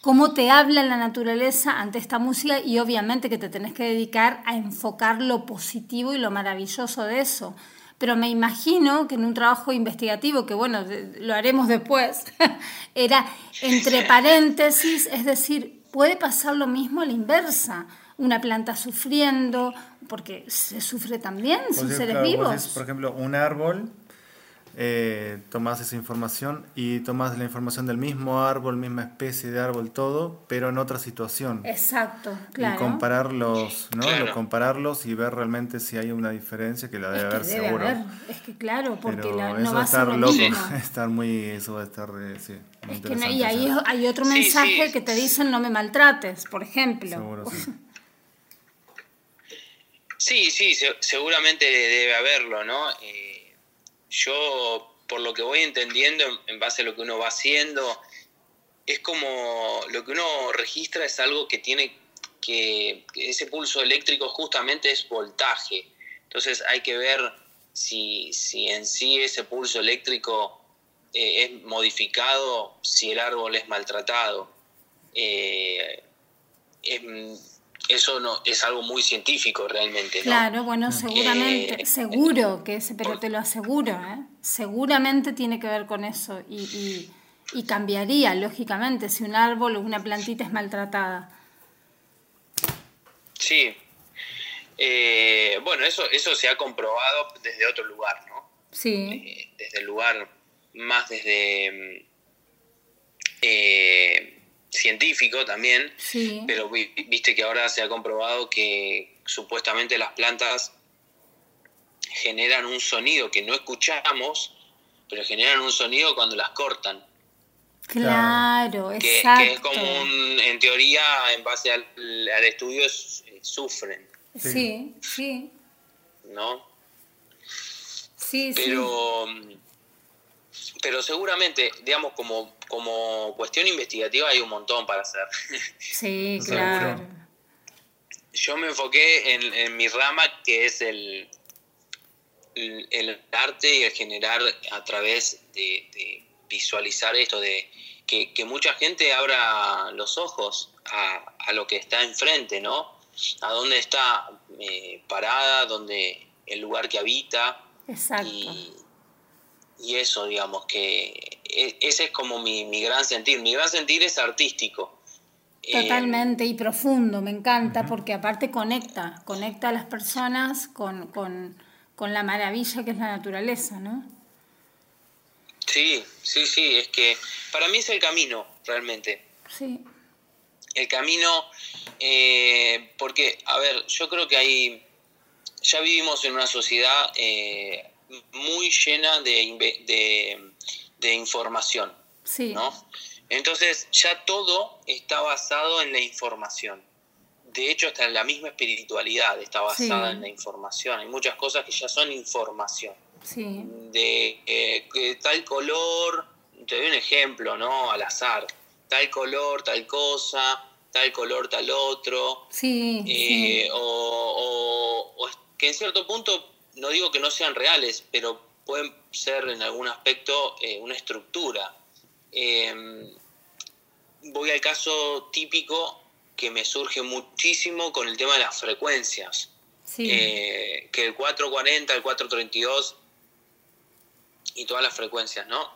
cómo te habla la naturaleza ante esta música y obviamente que te tenés que dedicar a enfocar lo positivo y lo maravilloso de eso. Pero me imagino que en un trabajo investigativo, que bueno, lo haremos después, era entre paréntesis, es decir, puede pasar lo mismo a la inversa. Una planta sufriendo, porque se sufre también, son seres claro, vos vivos. decís, por ejemplo, un árbol, eh, tomás esa información y tomás la información del mismo árbol, misma especie de árbol, todo, pero en otra situación. Exacto, claro. Y compararlos, ¿no? Claro. Lo- compararlos y ver realmente si hay una diferencia que la es debe que haber debe seguro. haber, es que claro, porque Pero la- eso no va va a ser estar lo loco, mismo. estar muy, eso va a estar, eh, sí, muy Es que no- interesante. y ahí hay otro Sí, mensaje sí. que te dicen no me maltrates, por ejemplo. Seguro, sí. Sí, sí, se- seguramente debe haberlo, ¿no? Eh, yo, por lo que voy entendiendo, en, base a lo que uno va haciendo, es como lo que uno registra es algo que tiene que, que ese pulso eléctrico justamente es voltaje. Entonces hay que ver si, si en sí ese pulso eléctrico eh, es modificado, si el árbol es maltratado. Eh, es- eso no es algo muy científico realmente, ¿no? Claro, bueno, seguramente, Eh, seguro que ese, pero te lo aseguro, ¿eh? seguramente tiene que ver con eso y, y- y cambiaría, lógicamente, si un árbol o una plantita es maltratada. Sí. Eh, bueno, eso, eso se ha comprobado desde otro lugar, ¿no? Sí, Eh, desde el lugar más desde mm, eh, científico también, Sí. pero vi- viste que ahora se ha comprobado que supuestamente las plantas generan un sonido que no escuchamos, pero generan un sonido cuando las cortan. Claro, Que, exacto. que es como un, en teoría, en base al, al estudio, es- eh, sufren, Sí, sí, ¿no? sí, sí. Pero, seguramente, digamos, como, como cuestión investigativa hay un montón para hacer. Sí, Seguro. claro. Yo me enfoqué en, en mi rama, que es el, el, el arte y el generar a través de, de visualizar esto, de que, que mucha gente abra los ojos a, a lo que está enfrente, ¿no? A dónde está eh, parada, dónde el lugar que habita. Exacto. Y, y eso, digamos, que e- ese es como mi, mi gran sentir. Mi gran sentir es artístico. Eh, Totalmente y profundo, me encanta porque aparte conecta, conecta a las personas con, con, con la maravilla que es la naturaleza, ¿no? sí, sí, sí, es que para mí es el camino, realmente. Sí, El camino, eh, porque, a ver, yo creo que hay, ya vivimos en una sociedad eh, muy llena de, de, de información. sí, ¿no? Entonces ya todo está basado en la información. De hecho, hasta la misma espiritualidad está basada Sí. en la información. Hay muchas cosas que ya son información. sí, De eh, tal color, te doy un ejemplo, ¿no? Al azar. Tal color, tal cosa, tal color, tal otro. sí, Eh, sí. o, o- o es que en cierto punto, no digo que no sean reales, pero pueden ser en algún aspecto eh, una estructura. Eh, voy al caso típico que me surge muchísimo con el tema de las frecuencias. sí. Eh, que el 440, el 432 y todas las frecuencias, ¿no?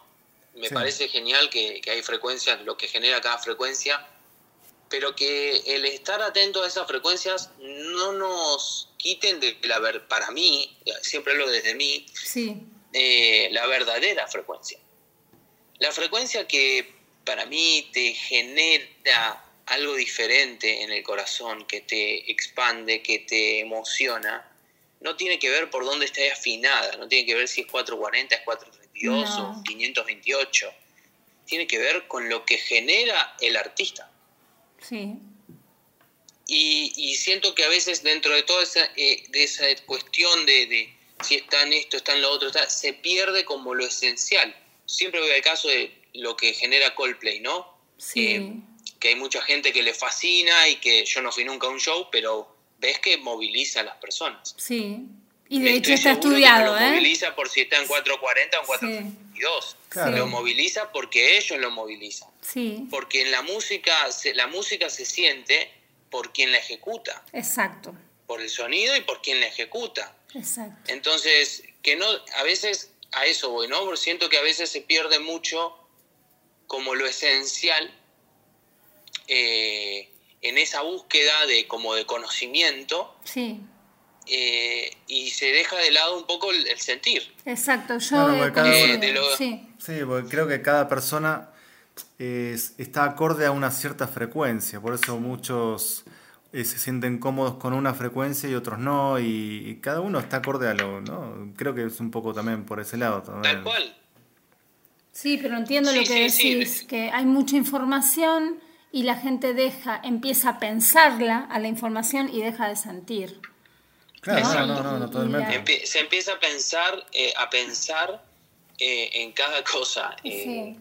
Me Sí. parece genial que, que hay frecuencias, lo que genera cada frecuencia, pero que el estar atento a esas frecuencias no nos quiten de la ver, para mí, siempre hablo desde mí, sí, eh, la verdadera frecuencia. La frecuencia que para mí te genera algo diferente en el corazón, que te expande, que te emociona, no tiene que ver por dónde esté afinada, no tiene que ver si es 440, es 432 No. o 528. Tiene que ver con lo que genera el artista. Sí, Y, y siento que a veces dentro de toda esa, eh, de esa cuestión de, de si está en esto, está en lo otro, está, se pierde como lo esencial. Siempre voy al caso de lo que genera Coldplay, ¿no? sí, Eh, que hay mucha gente que le fascina y que yo no fui nunca a un show, pero ves que moviliza a las personas. sí. Y de hecho está estudiado, lo ¿eh? moviliza por si está en 440 o en 432. Claro. Lo moviliza porque ellos lo movilizan. Sí, Porque en la música, se- la música se siente por quien la ejecuta. exacto, por el sonido y por quien la ejecuta. exacto. Entonces, que no, a veces a eso voy, ¿no? Porque siento que a veces se pierde mucho como lo esencial eh, en esa búsqueda de como de conocimiento Sí, eh, y se deja de lado un poco el, el sentir. exacto. Yo eh, porque cada coincido, uno- de lo- sí, Sí, porque creo que cada persona es- está acorde a una cierta frecuencia, por eso muchos eh, se sienten cómodos con una frecuencia y otros no, y, y cada uno está acorde a lo, ¿no? Creo que es un poco también por ese lado. También. Tal cual. Sí, pero entiendo lo que sí, sí. decís, que hay mucha información y la gente deja, empieza a pensarla a la información y deja de sentir. Claro, ¿no? no, no, totalmente. se empieza a pensar, eh, a pensar eh, en cada cosa. eh, Sí.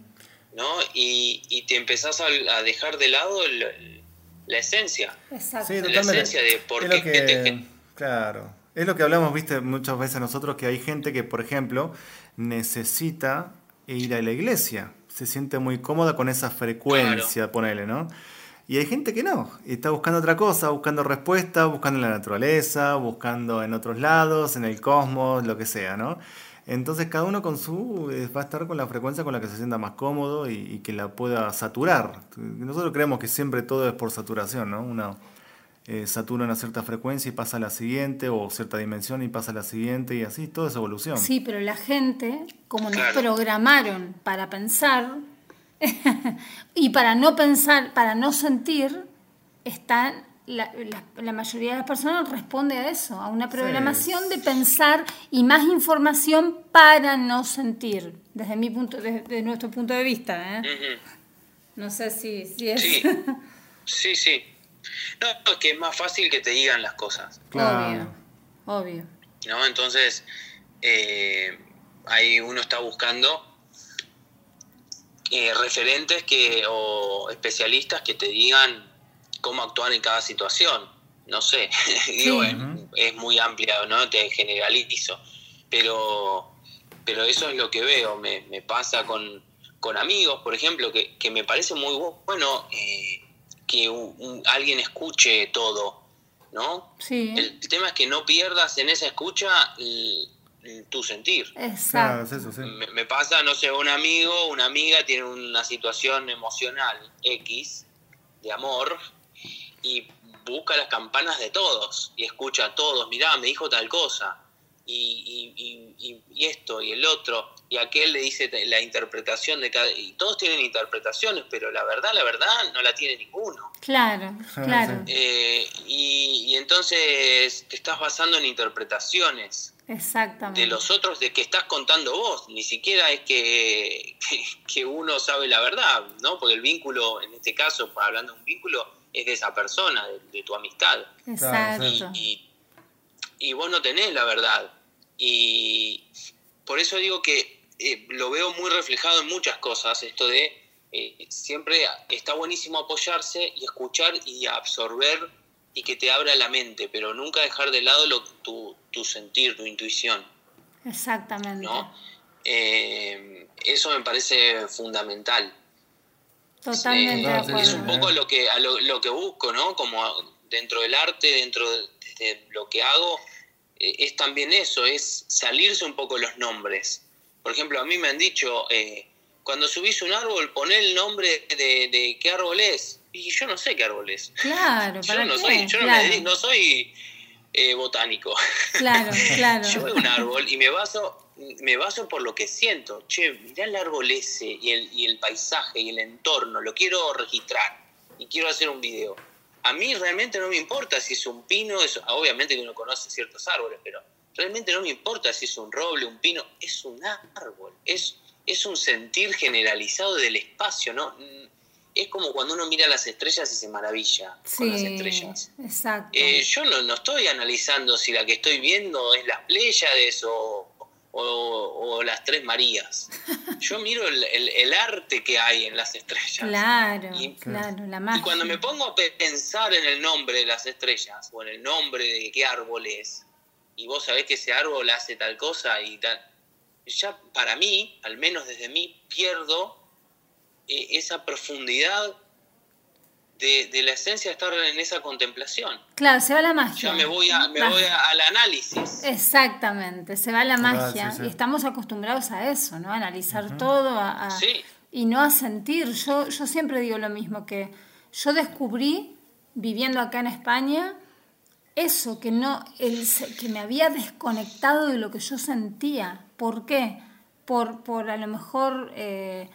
¿no? Y, y te empezás a, a dejar de lado el- la esencia. Exacto. Sí, la esencia de por Es qué que- gente- Claro. Es lo que hablamos, viste, muchas veces nosotros, que hay gente que, por ejemplo, necesita ir a la iglesia. Se siente muy cómoda con esa frecuencia, ponele, ¿no? Y hay gente que no, y está buscando otra cosa, buscando respuesta, buscando en la naturaleza, buscando en otros lados, en el cosmos, lo que sea, ¿no? Entonces cada uno con su eh, va a estar con la frecuencia con la que se sienta más cómodo y, y que la pueda saturar. Nosotros creemos que siempre todo es por saturación, ¿no? Uno eh, satura una cierta frecuencia y pasa a la siguiente, o cierta dimensión y pasa a la siguiente, y así, toda esa evolución. Sí, pero la gente, como nos programaron para pensar y para no pensar, para no sentir, están la, la- la mayoría de las personas responde a eso, a una programación de pensar y más información para no sentir, desde mi punto, desde nuestro punto de vista. ¿eh? No sé si, si es Sí, sí, sí. No, es que es más fácil que te digan las cosas, Claro. obvio, obvio. ¿no? Entonces, eh, ahí uno está buscando eh, referentes que o especialistas que te digan cómo actuar en cada situación. No sé, digo, Sí. es, es muy amplia, ¿no? Te generalizo. Pero, pero eso es lo que veo. Me, me pasa con, con amigos, por ejemplo, que, que me parece muy bu- bueno eh, que un- un- alguien escuche todo, ¿no? Sí, El tema es que no pierdas en esa escucha tu sentir. Claro, exacto. es eso, sí. Me, me pasa, no sé, un amigo, una amiga tiene una situación emocional X de amor y busca las campanas de todos y escucha a todos, mirá, me dijo tal cosa y, y- y- y- y esto y el otro y aquel le dice la interpretación de cada... Y todos tienen interpretaciones, pero la verdad, la verdad no la tiene ninguno. Claro, claro, Eh, y, y entonces te estás basando en interpretaciones exactamente. de los otros de que estás contando vos. Ni siquiera es que, que, que uno sabe la verdad, ¿no? Porque el vínculo, en este caso, hablando de un vínculo, es de esa persona, de, de tu amistad. Exacto. Y, y, y vos no tenés la verdad. Y por eso digo que eh, lo veo muy reflejado en muchas cosas, esto de eh, siempre está buenísimo apoyarse y escuchar y absorber y que te abra la mente, pero nunca dejar de lado lo, tu, tu sentir, tu intuición, Exactamente. ¿no? Eh, eso me parece fundamental. Totalmente Eh, de es un poco lo que, a lo, lo que busco, ¿no? Como dentro del arte, dentro de, de lo que hago, eh, es también eso, es salirse un poco los nombres. Por ejemplo, a mí me han dicho, eh, cuando subís un árbol, poné el nombre de, de qué árbol es. Y yo no sé qué árbol es. Claro, Yo ¿para no qué? soy, yo no, me claro, no soy eh, botánico. claro, claro. Yo veo un árbol y me baso, me baso por lo que siento. Che, mirá el árbol ese y el, y el paisaje y el entorno, lo quiero registrar y quiero hacer un video. A mí realmente no me importa si es un pino, es- obviamente que uno conoce ciertos árboles, pero realmente no me importa si es un roble, un pino, es un árbol, es, es un sentir generalizado del espacio, ¿no? Es como cuando uno mira las estrellas y se maravilla con las estrellas. exacto. Eh, yo no, no estoy analizando si la que estoy viendo es las Pléyades o, o- o las Tres Marías. Yo miro el, el- el arte que hay en las estrellas. Claro, Y- claro, la Y magia. cuando me pongo a pe- pensar en el nombre de las estrellas o en el nombre de qué árbol es, y vos sabés que ese árbol hace tal cosa y tal, ya para mí, al menos desde mí, pierdo eh, esa profundidad de, de la esencia de estar en esa contemplación. Claro, se va la magia. Ya me voy, a, me Va. voy a- al análisis. Exactamente, se va la magia. sí, sí. Y estamos acostumbrados a eso, ¿no? A analizar todo, a, a- Sí. y no a sentir. Yo, yo siempre digo lo mismo, que yo descubrí, viviendo acá en España, eso, que, no, el, que me había desconectado de lo que yo sentía. ¿Por qué? Por, por a lo mejor, eh,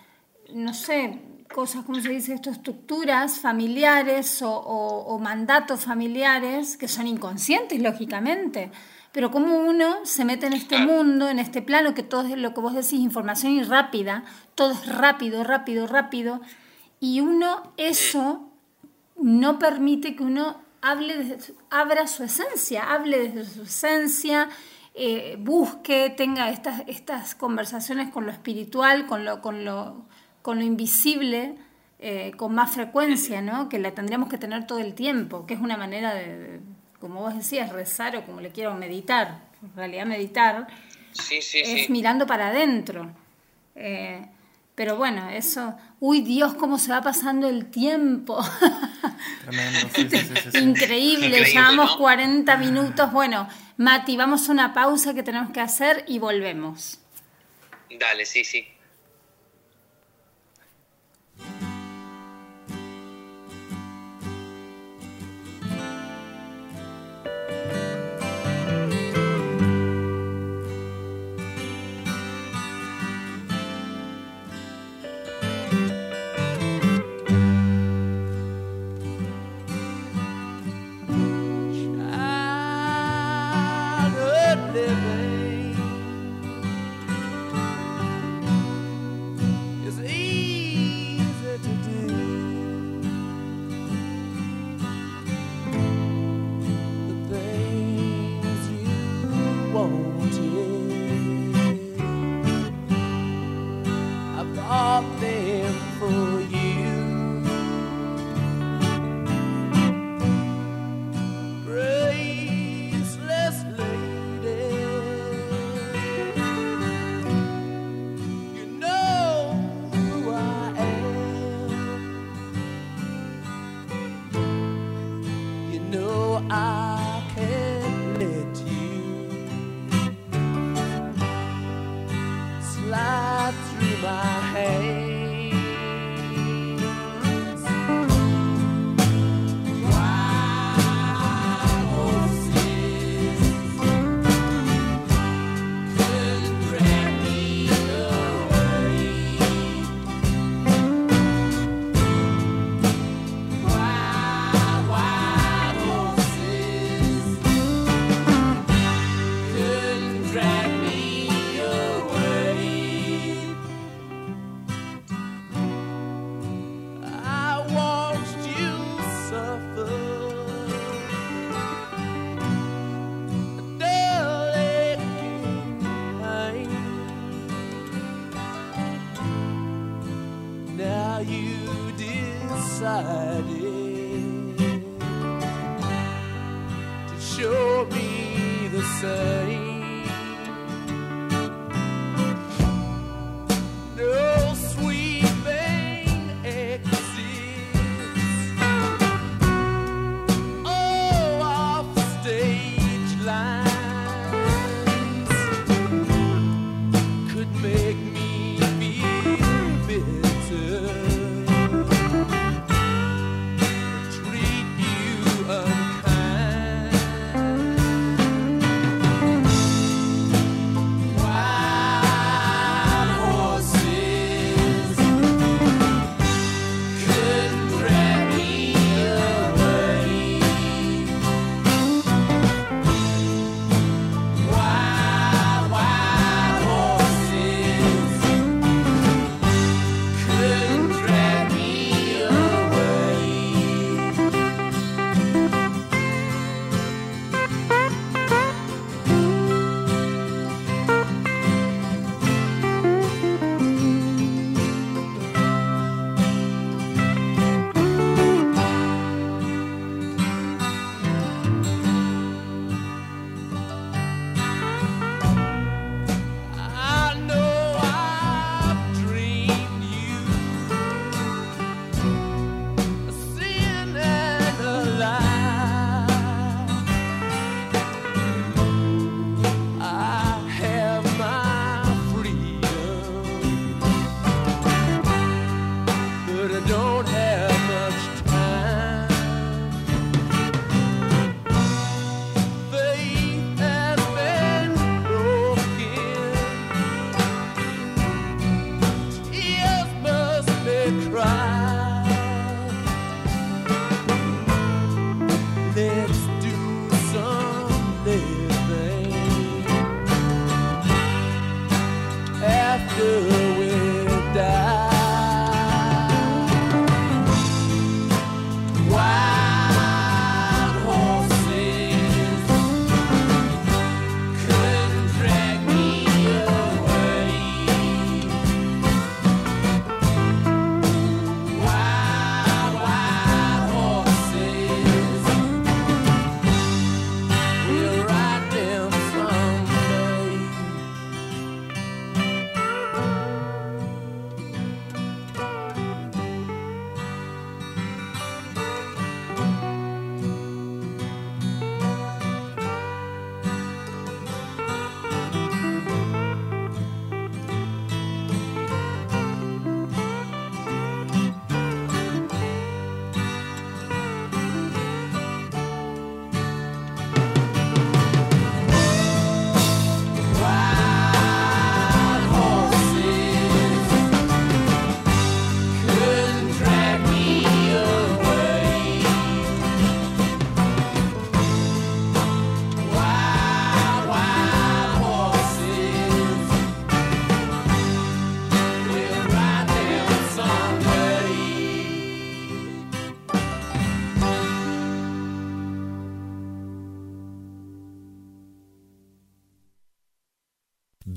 no sé, cosas, ¿cómo se dice esto? Estructuras familiares o, o- o mandatos familiares que son inconscientes, lógicamente. Pero como uno se mete en este mundo, en este plano, que todo es lo que vos decís, información y rápida, todo es rápido, rápido, rápido, y uno eso no permite que uno hable desde abra su esencia, hable desde su esencia, eh, busque, tenga estas, estas conversaciones con lo espiritual, con lo, con lo, con lo invisible, eh, con más frecuencia, ¿no? que la tendríamos que tener todo el tiempo, que es una manera de, de, como vos decías, rezar o como le quiero meditar, en realidad meditar, Sí, sí, es sí. mirando para adentro. Eh, pero bueno, eso, uy Dios, cómo se va pasando el tiempo. Tremendo, sí, sí, sí, sí, sí. Increíble, Increíble, llevamos ¿no? 40 minutos. Bueno, Mati, vamos a una pausa que tenemos que hacer y volvemos. Dale, sí, sí.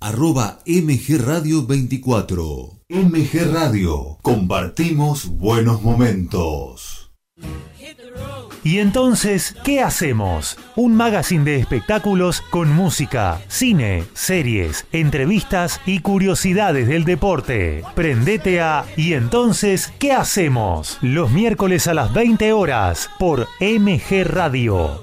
arroba MG Radio 24. MG Radio, compartimos buenos momentos. Y entonces, ¿qué hacemos? Un magazine de espectáculos con música, cine, series, entrevistas y curiosidades del deporte. Prendete a Y entonces, ¿qué hacemos? Los miércoles a las 20 horas por MG Radio.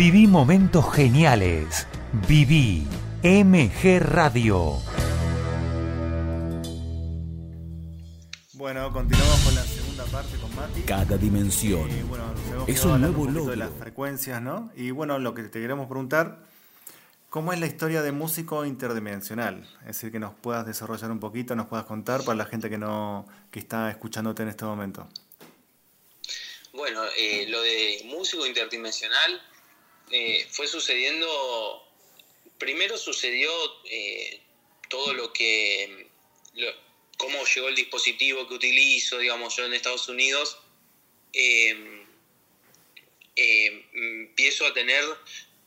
Viví momentos geniales. Viví MG Radio. Bueno, continuamos con la segunda parte con Mati. Cada dimensión es un nuevo logro. de las frecuencias, ¿no? Y bueno, lo que te queremos preguntar, ¿cómo es la historia de músico interdimensional? Es decir, que nos puedas desarrollar un poquito, nos puedas contar para la gente que no que está escuchándote en este momento. Bueno, eh, lo de músico interdimensional eh, fue sucediendo, primero sucedió eh, todo lo que, cómo llegó el dispositivo que utilizo, digamos, yo en Estados Unidos, em, empiezo a tener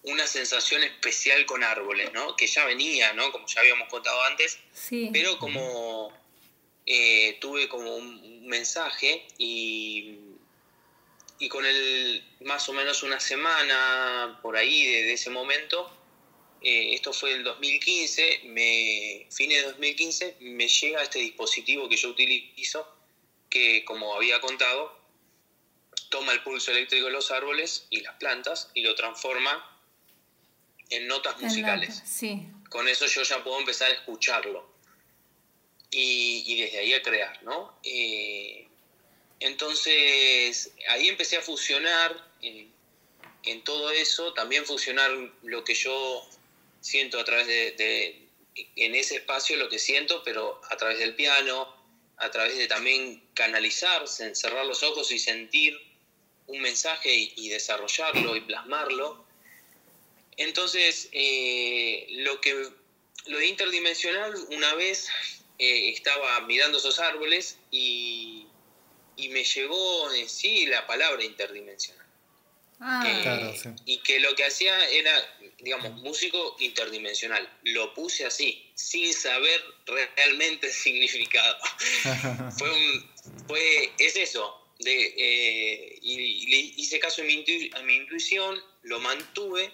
una sensación especial con árboles, ¿no? Que ya venía, ¿no? Como ya habíamos contado antes, pero como eh, tuve como un mensaje y y con el más o menos una semana por ahí de, ese momento, eh, esto fue el 2015, me, fines de 2015, me llega este dispositivo que yo utilizo, que como había contado, toma el pulso eléctrico de los árboles y las plantas y lo transforma en notas musicales. Con eso yo ya puedo empezar a escucharlo y, desde ahí a crear, ¿no? Eh, Entonces, ahí empecé a fusionar en, en todo eso, también fusionar lo que yo siento a través de, en ese espacio, lo que siento, pero a través del piano, a través de también canalizarse, cerrar los ojos y sentir un mensaje y, desarrollarlo y plasmarlo. Entonces, eh, lo que lo interdimensional, una vez eh, estaba mirando esos árboles y, y me llegó en sí la palabra interdimensional. Ah, Eh, Claro, sí. Y que lo que hacía era, digamos, músico interdimensional. Lo puse así, sin saber realmente el significado. fue un, fue, es eso. De, eh, y, y le hice caso a mi, intu- a mi intuición, lo mantuve.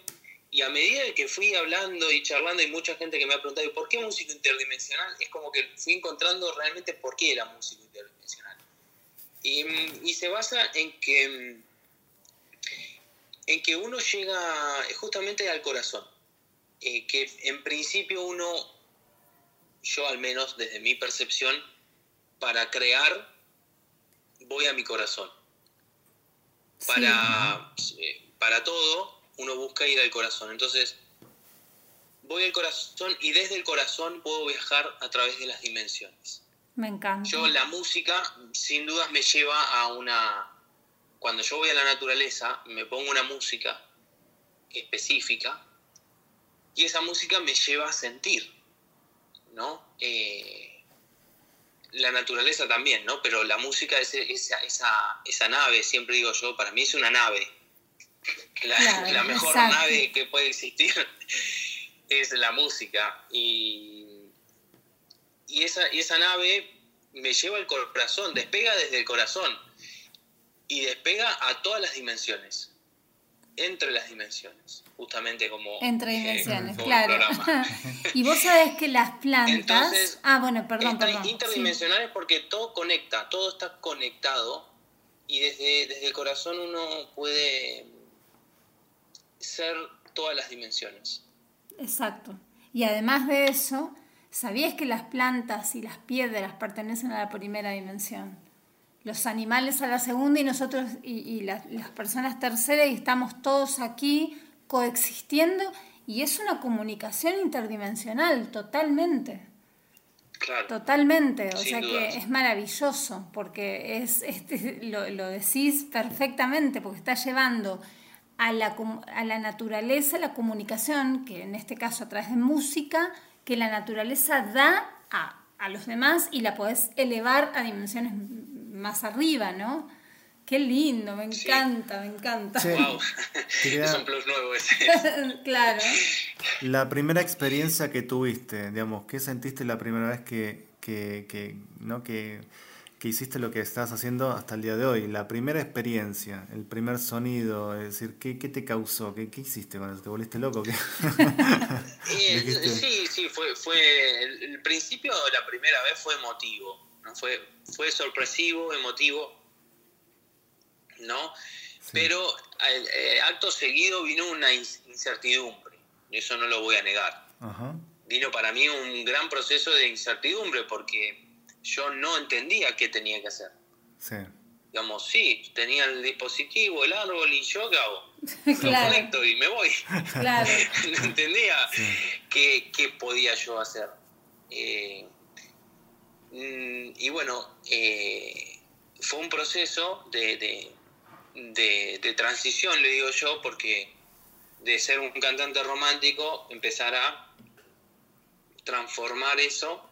Y a medida que fui hablando y charlando, hay mucha gente que me ha preguntado, ¿y por qué músico interdimensional? Es como que fui encontrando realmente por qué era músico interdimensional. Y, mm, y se basa en que mm, en que uno llega justamente al corazón. Eh, que en principio uno, yo al menos desde mi percepción, para crear voy a mi corazón. Para, eh, para todo uno busca ir al corazón. Entonces, voy al corazón y desde el corazón puedo viajar a través de las dimensiones. Me encanta. Yo la música sin dudas me lleva a una... Cuando yo voy a la naturaleza, me pongo una música específica y esa música me lleva a sentir, ¿no? Eh, la naturaleza también, ¿no? Pero la música es esa, esa, esa nave, siempre digo yo, para mí es una nave. La, Claro, la mejor exacto. nave que puede existir es la música. Y, y esa, y esa nave me lleva al corazón, despega desde el corazón y despega a todas las dimensiones, entre las dimensiones, justamente como, Entre eh, dimensiones, como claro. y vos sabés que las plantas. Entonces, ah, bueno, perdón, perdón. sí. interdimensional es porque todo conecta, todo está conectado y desde, desde el corazón uno puede ser todas las dimensiones. Exacto. Y además de eso, ¿sabías que las plantas y las piedras pertenecen a la primera dimensión? Los animales a la segunda y nosotros y, y las, las personas tercera y estamos todos aquí coexistiendo y es una comunicación interdimensional totalmente. Claro. Totalmente, o Sin sea que es maravilloso, porque es, este, lo, lo decís perfectamente, porque está llevando a la, a la naturaleza la comunicación, que en este caso a través de música, que la naturaleza da a, a los demás y la podés elevar a dimensiones más arriba, ¿no? Qué lindo, me Sí. encanta, me encanta. Sí. Wow. Quería- es un plus nuevo ese. claro. La primera experiencia que tuviste, digamos, ¿qué sentiste la primera vez que, que, que, ¿no? que, que hiciste lo que estás haciendo hasta el día de hoy? La primera experiencia, el primer sonido, es decir, ¿qué, qué te causó? ¿Qué, qué hiciste con eso? ¿Te volviste loco? sí, sí, fue, fue el, el principio, la primera vez fue emotivo, ¿no? fue, fue sorpresivo, emotivo, ¿no? Pero al- eh, acto seguido vino una incertidumbre, eso no lo voy a negar. Ajá. Vino para mí un gran proceso de incertidumbre porque yo no entendía qué tenía que hacer. Sí. Digamos, sí, tenía el dispositivo, el árbol y yo qué hago. Lo Claro, conecto y me voy. claro. no entendía qué, qué podía yo hacer. Eh, mm, y bueno, eh, fue un proceso de, de, de- de transición, le digo yo, porque de ser un cantante romántico, empezar a transformar eso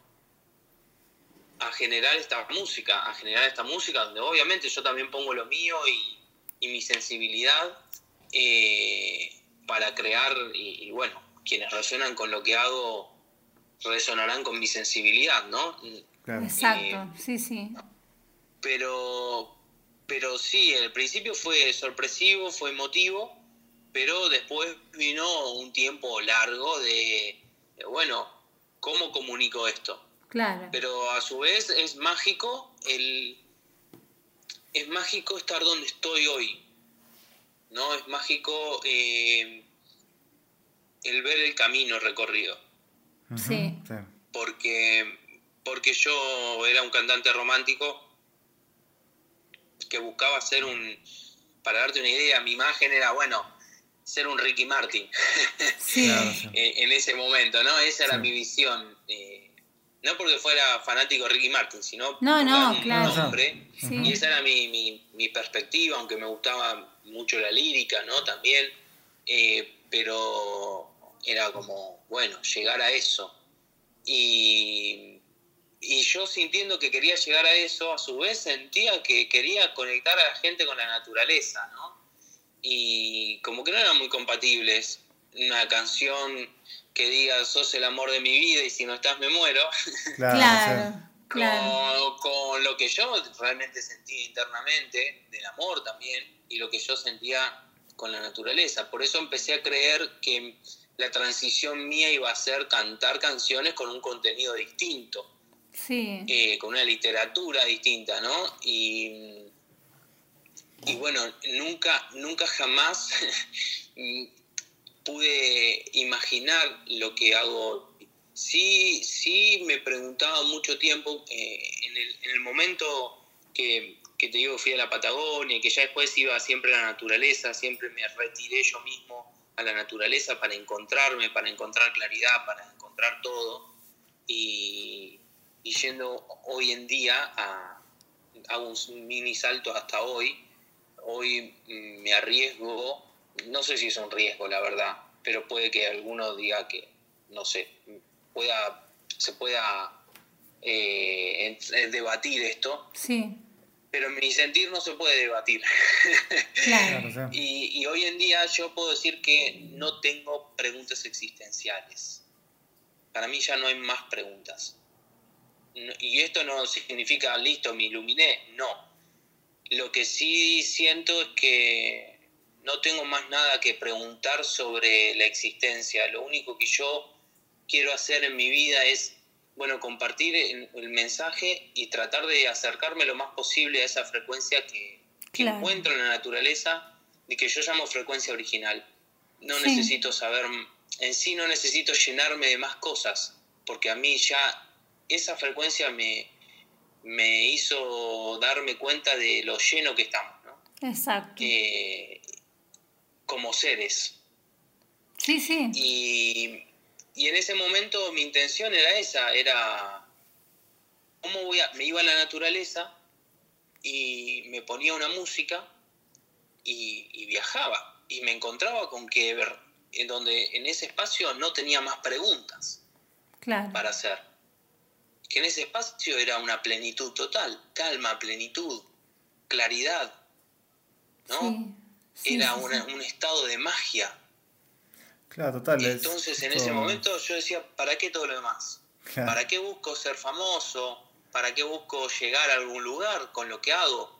a generar esta música, a generar esta música donde obviamente yo también pongo lo mío y, y mi sensibilidad eh, para crear y, y bueno, quienes resuenan con lo que hago resonarán con mi sensibilidad, ¿no? Claro. Exacto, sí, sí. Pero, pero sí, el principio fue sorpresivo, fue emotivo, pero después vino un tiempo largo de, de, bueno, ¿cómo comunico esto? Claro. pero a su vez es mágico el es mágico estar donde estoy hoy no es mágico eh, el ver el camino recorrido Sí. sí. porque porque yo era un cantante romántico que buscaba ser un, para darte una idea, mi imagen era, bueno, ser un Ricky Martin Sí. En en ese momento, ¿no? Esa era Sí. mi visión. No porque fuera fanático de Ricky Martin, sino No, porque no, un claro. hombre. Sí. Y esa era mi, mi- mi perspectiva, aunque me gustaba mucho la lírica, ¿no? También. eh, pero era como, bueno, llegar a eso. Y, y yo sintiendo que quería llegar a eso, a su vez sentía que quería conectar a la gente con la naturaleza, ¿no? Y como que no eran muy compatibles. Una canción que diga, sos el amor de mi vida y si no estás me muero. Claro, Claro, con, con lo que yo realmente sentía internamente, del amor también, y lo que yo sentía con la naturaleza. Por eso empecé a creer que la transición mía iba a ser cantar canciones con un contenido distinto, Sí. eh, con una literatura distinta, ¿no? Y, y bueno, nunca, nunca jamás pude imaginar lo que hago. Sí, sí me preguntaba mucho tiempo, eh, en, el, en el momento que, que te digo fui a la Patagonia que ya después iba siempre a la naturaleza, siempre me retiré yo mismo a la naturaleza para encontrarme, para encontrar claridad, para encontrar todo. Y, y yendo hoy en día a, hago un mini salto hasta hoy, hoy mm, me arriesgo, no sé si es un riesgo la verdad, pero puede que alguno diga que, no sé, pueda, se pueda eh, debatir esto, Sí. pero mi sentir no se puede debatir. Claro. Y, y hoy en día yo puedo decir que no tengo preguntas existenciales. Para mí ya no hay más preguntas. Y esto no significa, listo, me iluminé. No. Lo que sí siento es que no tengo más nada que preguntar sobre la existencia. Lo único que yo quiero hacer en mi vida es, bueno, compartir el, el mensaje y tratar de acercarme lo más posible a esa frecuencia que, que Claro. encuentro en la naturaleza y que yo llamo frecuencia original. No Sí. necesito saber, en sí no necesito llenarme de más cosas, porque a mí ya esa frecuencia me, me hizo darme cuenta de lo lleno que estamos, ¿no? Exacto. Eh, como seres. Sí, sí. Y, y en ese momento mi intención era esa, era cómo voy a, me iba a la naturaleza y me ponía una música y, y viajaba y me encontraba con que ver- en donde en ese espacio no tenía más preguntas Claro. para hacer. Que en ese espacio era una plenitud total, calma, plenitud, claridad, ¿no? Sí. Sí, era sí, una- sí. un estado de magia. Claro, total. es Entonces en todo- ese momento yo decía, ¿para qué todo lo demás? Claro. ¿Para qué busco ser famoso? ¿Para qué busco llegar a algún lugar con lo que hago?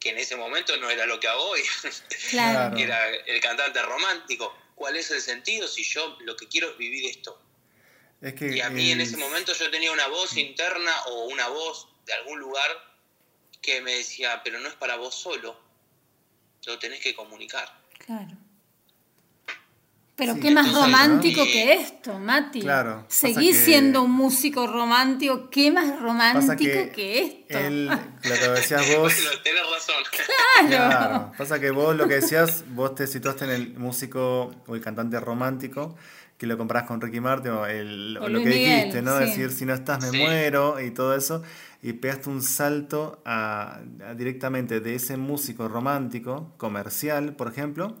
Que en ese momento no era lo que hago hoy, Claro. Era el cantante romántico. ¿Cuál es el sentido si yo lo que quiero es vivir esto? Es que Y a mí en ese momento yo tenía una voz interna o una voz de algún lugar que me decía, pero no es para vos solo, lo tenés que comunicar. Claro. Pero Sí, qué más romántico ¿no? que esto, Mati. Claro, Seguís que- siendo un músico romántico, qué más romántico que, esto. él, lo que decías vos. Bueno, tenés razón. Claro, pasa que vos lo que decías, vos te situaste en el músico o el cantante romántico, que lo comparás con Ricky Martin o, el- O o lo que dijiste, ¿no? sí. Decir, si no estás me Sí. muero y todo eso, y pegaste un salto a, a directamente de ese músico romántico, comercial, por ejemplo,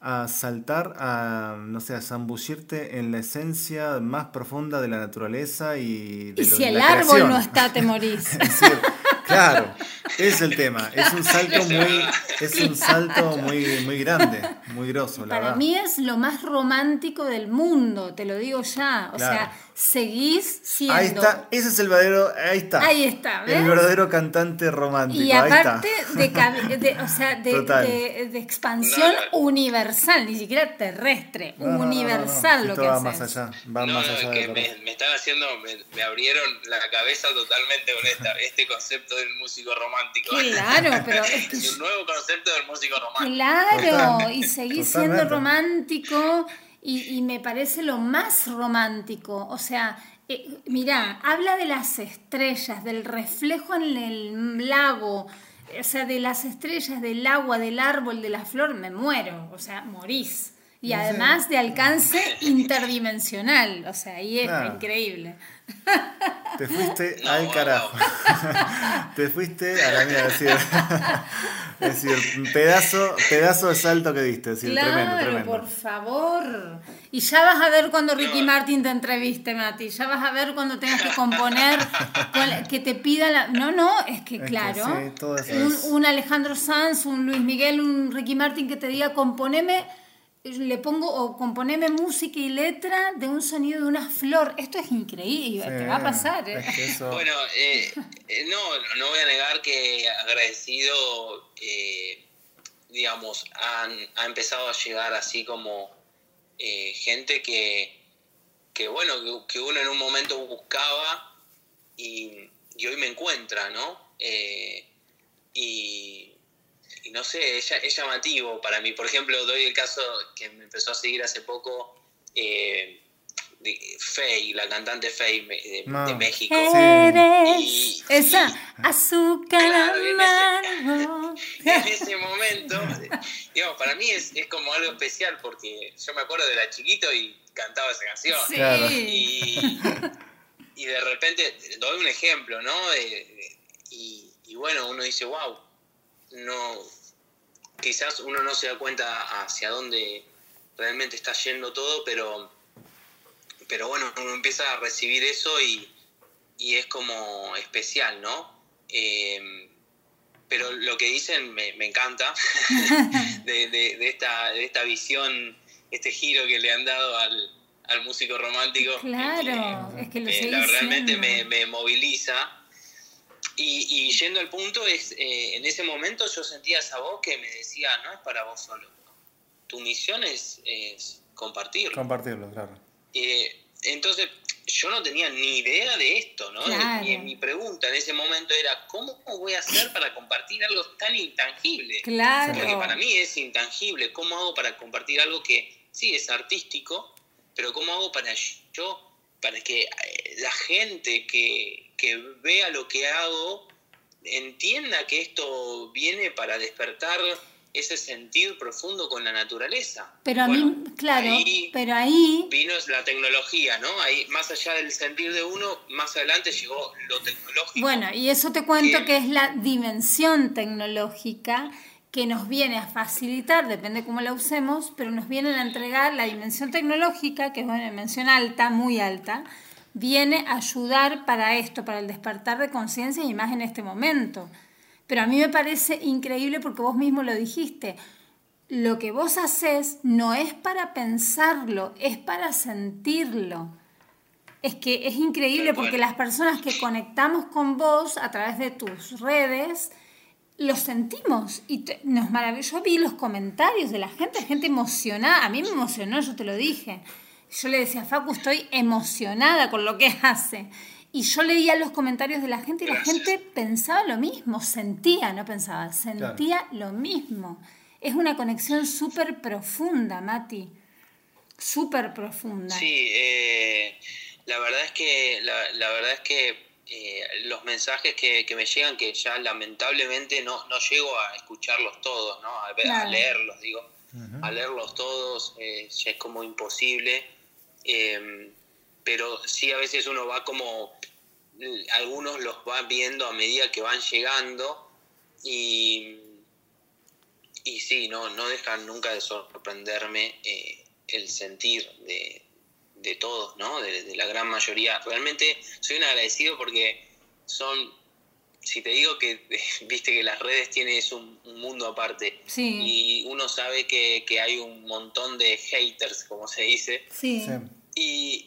a saltar a, no sé, a zambullirte en la esencia más profunda de la naturaleza y de y lo- si el árbol creación. no está, te morís. Es decir, claro, es el tema. Es un salto muy, es un salto muy, muy grande, muy grosso, la Para verdad. mí es lo más romántico del mundo, te lo digo ya. O Claro. sea, seguís siendo. Ahí está, ese es el verdadero, ahí está. Ahí está, ¿ves? El verdadero cantante romántico, Y ahí aparte está. de, o sea, de, Total. de- de expansión No, no. universal, ni siquiera terrestre, No, no, no, no, no, universal lo esto que va haces. más allá, va No, más allá que me, que- me están haciendo, me, me abrieron la cabeza totalmente con esta, este concepto del músico romántico. Claro, pero es que un nuevo concepto del músico romántico. Claro, y seguís siendo romántico y, y me parece lo más romántico. O sea, eh, mirá, habla de las estrellas, del reflejo en el lago, o sea, de las estrellas, del agua, del árbol, de la flor, me muero, o sea, morís. Y además de alcance interdimensional, o sea, ahí es increíble. Te fuiste No, al carajo. Te fuiste a la mierda. Es decir, es decir, un pedazo, pedazo de salto que diste. Es decir, claro, tremendo, tremendo. por favor. Y ya vas a ver cuando Ricky Martin te entreviste, Mati. Ya vas a ver cuando tengas que componer, que te pida la... No, no, es que Es que claro. sí, todo eso un, es- un Alejandro Sanz, un Luis Miguel, un Ricky Martin que te diga, componeme, le pongo, o componeme música y letra de un sonido de una flor. Esto es increíble, te va a pasar. ¿eh? Es que eso- Bueno, eh, eh, no, no voy a negar que agradecido, eh, digamos, han, ha empezado a llegar así como eh, gente que, que, bueno, que, que uno en un momento buscaba y, y hoy me encuentra, ¿no? Eh, y, y no sé, es, es llamativo para mí. Por ejemplo, doy el caso que me empezó a seguir hace poco. Eh, de Faye, la cantante Faye de, Ah. de México. Eres Y- esa azúcar Claro, en ese- en ese momento, digamos, para mí es, es como algo especial porque yo me acuerdo de la chiquito y cantaba esa canción. Sí. Claro. Y, y de repente, doy un ejemplo, ¿no? De- de- y, y bueno, uno dice, wow, no, quizás uno no se da cuenta hacia dónde realmente está yendo todo, pero, pero bueno, uno empieza a recibir eso y, y es como especial, ¿no? Eh, pero lo que dicen me, me encanta de, de- de esta, de esta visión, este giro que le han dado al, al músico romántico. Claro, que es que lo la- realmente me, me moviliza. Y, y yendo al punto, es eh, en ese momento yo sentía esa voz que me decía, no es para vos solo. Tu misión es, es compartirlo. Compartirlo, claro. Eh, entonces, yo no tenía ni idea de esto, ¿no? Claro. Y mi pregunta en ese momento era, ¿cómo voy a hacer para compartir algo tan intangible? Claro. Porque para mí es intangible. ¿Cómo hago para compartir algo que sí es artístico, pero cómo hago para yo, para que eh, la gente que, que vea lo que hago entienda que esto viene para despertar ese sentir profundo con la naturaleza? Pero a Bueno, mí, claro, ahí- pero ahí, vino la tecnología, ¿no? Ahí, más allá del sentir de uno, más adelante llegó lo tecnológico. bueno, y eso te cuento Bien. que es la dimensión tecnológica que nos viene a facilitar, depende cómo la usemos, pero nos viene a entregar la dimensión tecnológica, que es una dimensión alta, muy alta, viene a ayudar para esto, para el despertar de conciencia y más en este momento. Pero a mí me parece increíble porque vos mismo lo dijiste. Lo que vos haces no es para pensarlo, es para sentirlo. Es que es increíble porque las personas que conectamos con vos a través de tus redes, lo sentimos y te- nos maravilló. Yo vi los comentarios de la gente, gente emocionada. A mí me emocionó, yo te lo dije. Yo le decía a Facu, estoy emocionada con lo que hace. Y yo leía los comentarios de la gente y la Gracias. gente pensaba lo mismo, sentía, no pensaba, sentía lo mismo. Es una conexión súper profunda, Mati. Súper profunda. Sí, eh, la verdad es que la, la verdad es que eh, los mensajes que, que me llegan, que ya lamentablemente no, no llego a escucharlos todos, ¿no? a, leerlos, digo, a leerlos todos eh, ya es como imposible, eh, pero sí a veces uno va como, l- algunos los va viendo a medida que van llegando y, y sí, no, no dejan nunca de sorprenderme eh, el sentir de, de todos, ¿no? De la gran mayoría. Realmente soy un agradecido porque son, si te digo que, viste que las redes tienen es un, un mundo aparte. Sí. Y uno sabe que, que hay un montón de haters, como se dice. Sí. Sí. Y,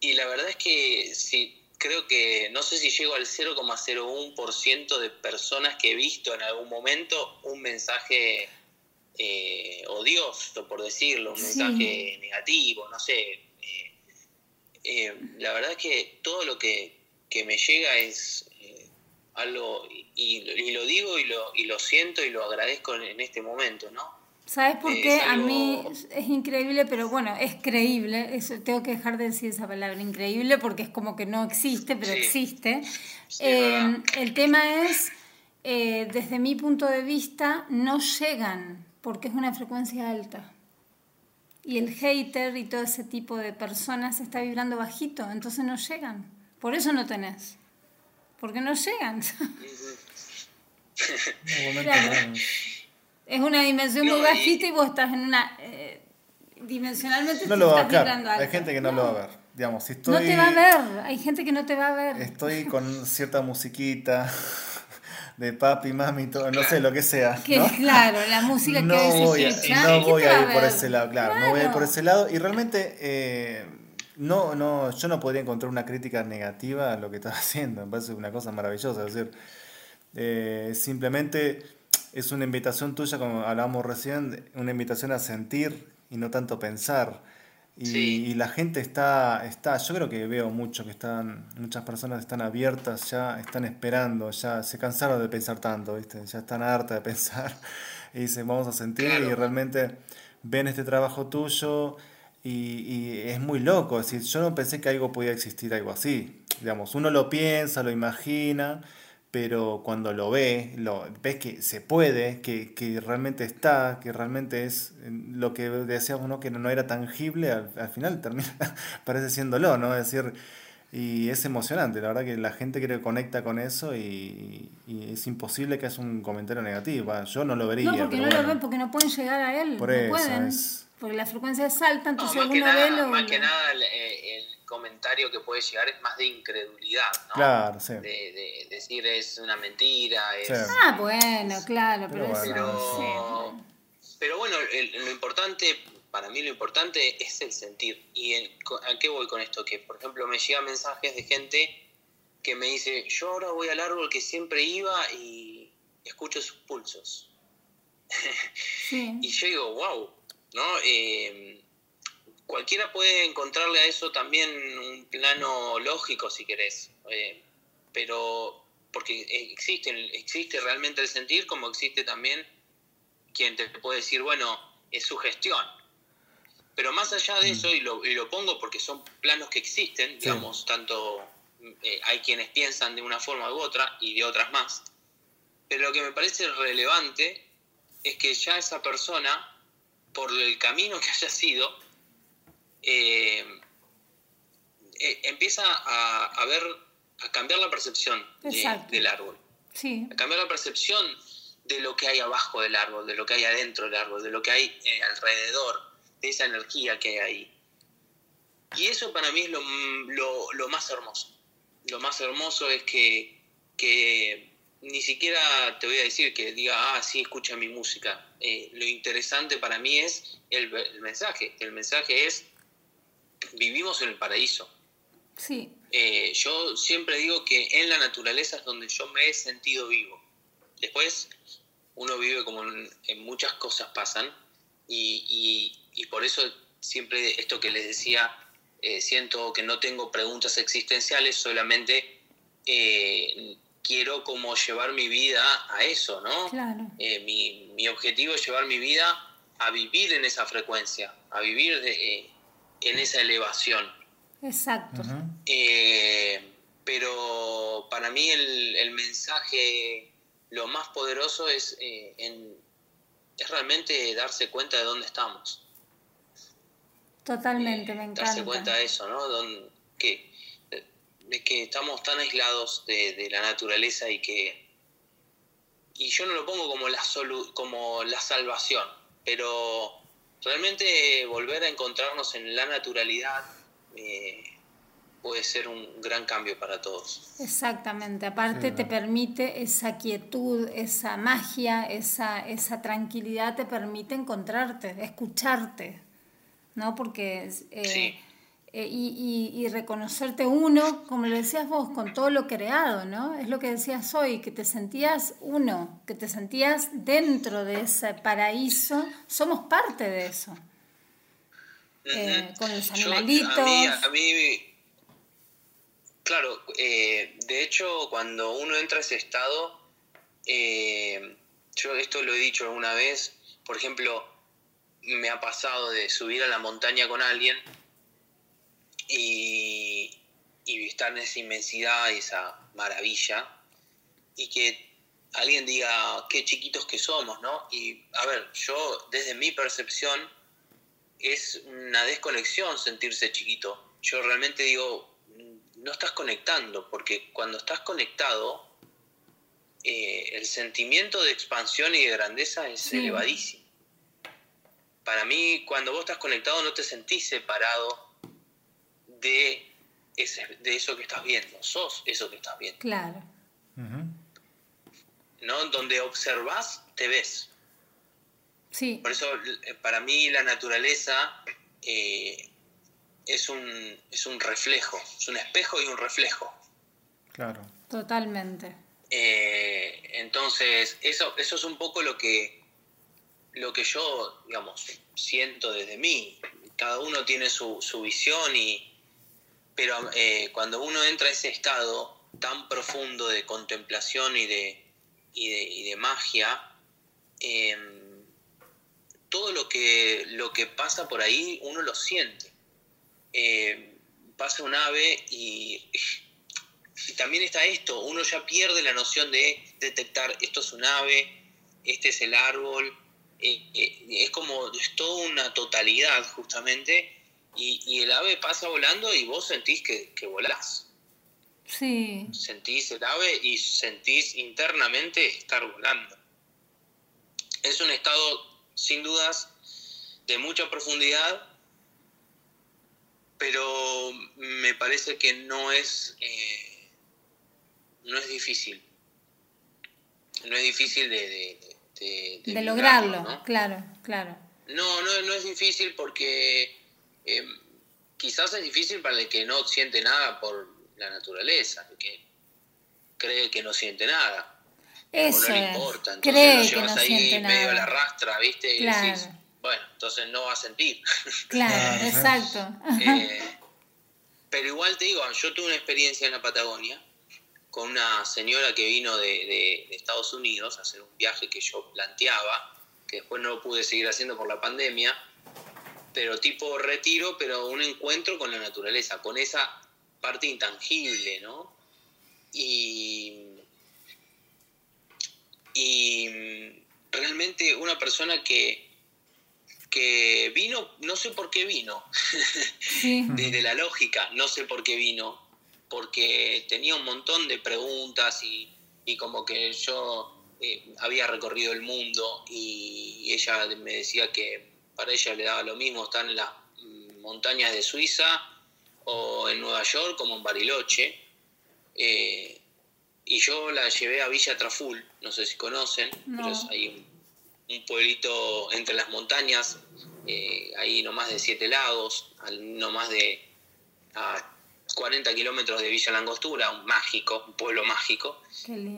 y la verdad es que sí, creo que no sé si llego al 0,01% de personas que he visto en algún momento un mensaje eh, odioso, por decirlo, un Sí. mensaje negativo, no sé. eh, eh, la verdad es que todo lo que, que me llega es algo, y, y lo digo y lo, y lo siento y lo agradezco en, en este momento, ¿no? ¿Sabes por qué? A mí es- increíble, pero bueno, es creíble. Eso, tengo que dejar de decir esa palabra, increíble, porque es como que no existe, pero Sí. existe. Sí, Eh, verdad. el tema es eh, desde mi punto de vista, no llegan porque es una frecuencia alta. Y el hater y todo ese tipo de personas está vibrando bajito, entonces no llegan. Por eso no tenés. Porque no llegan. Claro. Es una dimensión muy No, bajita y vos estás en una... eh, dimensionalmente No lo va a vibrando Hay gente que no, lo va a ver. Digamos, si estoy, No te va a ver. Hay gente que no te va a ver. estoy con cierta musiquita de papi, mami, todo, no sé, lo que sea. Que ¿no? claro, la música no que voy a, no ¿y qué voy a ir por ese lado, claro, no voy a ir por Claro. ese lado y realmente eh, no, no, yo no podría encontrar una crítica negativa a lo que estás haciendo, me parece una cosa maravillosa, es decir, eh, simplemente es una invitación tuya, como hablábamos recién, una invitación a sentir y no tanto pensar. Y, Sí. y la gente está, está, yo creo que veo mucho que están, muchas personas están abiertas, ya están esperando, ya se cansaron de pensar tanto, ¿viste? Ya están hartas de pensar y dicen, vamos a sentir y realmente ven este trabajo tuyo y, y es muy loco, es decir, yo no pensé que algo podía existir algo así, digamos, uno lo piensa, lo imagina, pero cuando lo ve, lo, ves que se puede, que, que realmente está, que realmente es eh, lo que decíamos, ¿no? que no era tangible, al, al final termina, parece siéndolo, ¿no? Es decir, y es emocionante, la verdad que la gente creo que conecta con eso y, y es imposible que haya un comentario negativo, yo no lo vería. No, porque no lo ven, porque no pueden llegar a él. Por no eso pueden. es- Porque la frecuencia es alta, No, entonces más que uno ve nada, lo. más que nada el, eh, el comentario que puede llegar es más de incredulidad, ¿no? Claro, sí. De, de decir es una mentira, es... Sí. Ah, bueno, claro, pero, Pero. Pero, sí. pero bueno, el- lo importante, para mí lo importante es el sentir. ¿Y en- a qué voy con esto? Que, por ejemplo, me llegan mensajes de gente que me dice, yo ahora voy al árbol que siempre iba y escucho sus pulsos. Sí. Y yo digo, wow, ¿no? Eh, cualquiera puede encontrarle a eso también un plano lógico, si querés. Eh, pero porque existe, existe realmente el sentir, como existe también quien te puede decir, bueno, es su gestión. Pero más allá de eso, y lo, y lo pongo porque son planos que existen, digamos, tanto eh, hay quienes piensan de una forma u otra y de otras más. Pero lo que me parece relevante es que ya esa persona, por el camino que haya sido, eh, eh, empieza a, a ver, a cambiar la percepción de- del árbol, Sí. a cambiar la percepción de lo que hay abajo del árbol, de lo que hay adentro del árbol, de lo que hay eh, alrededor, de esa energía que hay ahí. Y eso para mí es lo, lo- lo más hermoso. Lo más hermoso es que, que ni siquiera te voy a decir que diga, ah, sí, escucha mi música. Eh, lo interesante para mí es el, el mensaje. El mensaje es, vivimos en el paraíso. Sí. Eh, yo siempre digo que en la naturaleza es donde yo me he sentido vivo. Después uno vive como en, en muchas cosas pasan y, y- y por eso siempre esto que les decía, eh, siento que no tengo preguntas existenciales, solamente quiero como llevar mi vida a eso, ¿no? Claro. Eh, mi, mi objetivo es llevar mi vida a vivir en esa frecuencia, a vivir de- eh, en esa elevación. Exacto. Eh, pero para mí el, el mensaje, lo más poderoso es, eh, en- es realmente darse cuenta de dónde estamos. Totalmente, Eh, me encanta. Darse cuenta de eso, ¿no? Don- que, de que estamos tan aislados de, de la naturaleza y que... Y yo no lo pongo como la, solu- como la salvación, pero realmente volver a encontrarnos en la naturalidad eh, puede ser un gran cambio para todos. Exactamente, aparte te permite esa quietud, esa magia, esa, esa tranquilidad, te permite encontrarte, escucharte, ¿no? Porque eh, Sí. Eh, y, y- y reconocerte uno, como lo decías vos, con todo lo creado, ¿no? Es lo que decías hoy, que te sentías uno, que te sentías dentro de ese paraíso, somos parte de eso. Eh, con los Yo, animalitos. a, mí, a mí, claro, eh, de hecho, cuando uno entra a ese estado, yo esto lo he dicho alguna vez, por ejemplo, me ha pasado de subir a la montaña con alguien y, y estar en esa inmensidad, esa maravilla, y que alguien diga qué chiquitos que somos, ¿no? Y a ver, yo desde mi percepción es una desconexión sentirse chiquito. Yo realmente digo, no estás conectando, porque cuando estás conectado, eh, el sentimiento de expansión y de grandeza es Sí. elevadísimo. Para mí, cuando vos estás conectado, no te sentís separado de, ese, de eso que estás viendo. Sos eso que estás viendo. Claro. ¿no? Donde observas, te ves. Sí. Por eso, eh, para mí, la naturaleza eh, es, un, es un reflejo, es un espejo y un reflejo. Claro. Totalmente. Eh, entonces, eso, eso es un poco lo que, lo que yo, digamos, siento desde mí. Cada uno tiene su, su visión, y, pero eh, cuando uno entra a ese estado tan profundo de contemplación y de, y de, magia, eh, todo lo que, lo que pasa por ahí uno lo siente. Eh, pasa un ave y y también está esto, uno ya pierde la noción de detectar esto es un ave, este es el árbol, eh, eh, es como, es toda una totalidad justamente, y, y el ave pasa volando y vos sentís que, que volás, Sí. sentís el ave y sentís internamente estar volando. Es un estado, sin dudas, de mucha profundidad, pero me parece que no es, eh, no es difícil. No es difícil de, de, lograrlo, ¿no? claro, claro. No, no, no es difícil porque eh, quizás es difícil para el que no siente nada por la naturaleza, el que cree que no siente nada, Eso o no le importa, entonces lo que llevas no ahí siente medio a la nada. rastra, ¿viste? Y Claro. decís, bueno, entonces no va a sentir. Claro, Claro. exacto. Eh, pero igual te digo, yo tuve una experiencia en la Patagonia con una señora que vino de, de- de Estados Unidos a hacer un viaje que yo planteaba, que después no lo pude seguir haciendo por la pandemia, pero tipo retiro, pero un encuentro con la naturaleza, con esa parte intangible, ¿no? Y, y realmente una persona que, que vino, no sé por qué vino, Sí. desde la lógica, no sé por qué vino, porque tenía un montón de preguntas y, y como que yo eh, había recorrido el mundo y ella me decía que para ella le daba lo mismo estar en las mm, montañas de Suiza o en Nueva York como en Bariloche. Eh, y yo la llevé a Villa Traful, no sé si conocen, No. pero es ahí un, un pueblito entre las montañas, eh, ahí no más de Siete Lagos, al- no más de a 40 kilómetros de Villa Langostura, un mágico, un pueblo mágico.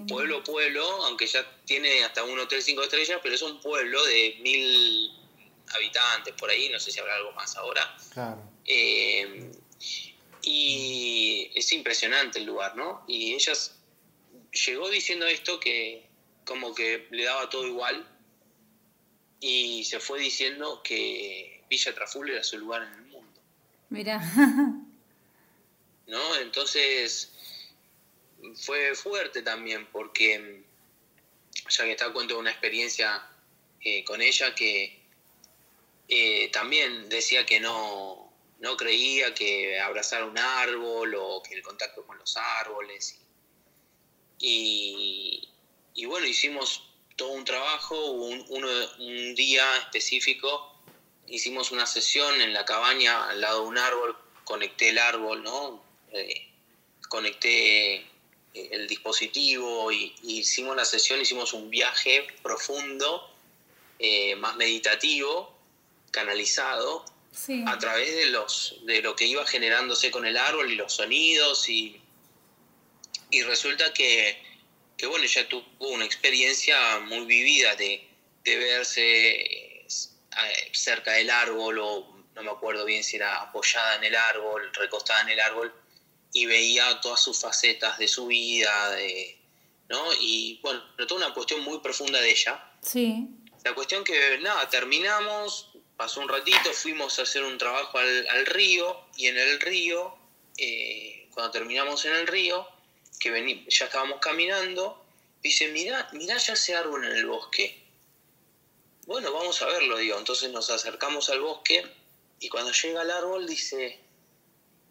Pueblo, pueblo, aunque ya tiene hasta un hotel cinco estrellas, pero es un pueblo de mil habitantes por ahí, no sé si habrá algo más ahora. Claro. Eh, y es impresionante el lugar, ¿no? Y ella llegó diciendo esto que como que le daba todo igual y se fue diciendo que Villa Traful era su lugar en el mundo, Mira. ¿no? Entonces fue fuerte también porque ya que está cuento una experiencia eh, con ella que eh, también decía que no, no creía que abrazar un árbol o que el contacto con los árboles. Y, y bueno, hicimos todo un trabajo, un, uno- un día específico, hicimos una sesión en la cabaña al lado de un árbol, conecté el árbol, ¿no? Eh, conecté eh, el dispositivo y, hicimos la sesión, hicimos un viaje profundo, más meditativo, canalizado, Sí. a través de los de lo que iba generándose con el árbol y los sonidos y, y resulta que, que bueno ella tuvo una experiencia muy vivida de, de verse eh, cerca del árbol o no me acuerdo bien si era apoyada en el árbol recostada en el árbol y veía todas sus facetas de su vida de, ¿no? y bueno toda una cuestión muy profunda de ella Sí. la cuestión que, nada, terminamos, pasó un ratito, fuimos a hacer un trabajo al, al río y en el río, eh, cuando terminamos en el río, que vení, ya estábamos caminando Dice, mira, mira ya ese árbol en el bosque. Bueno, vamos a verlo, digo. Entonces nos acercamos al bosque y cuando llega al árbol dice,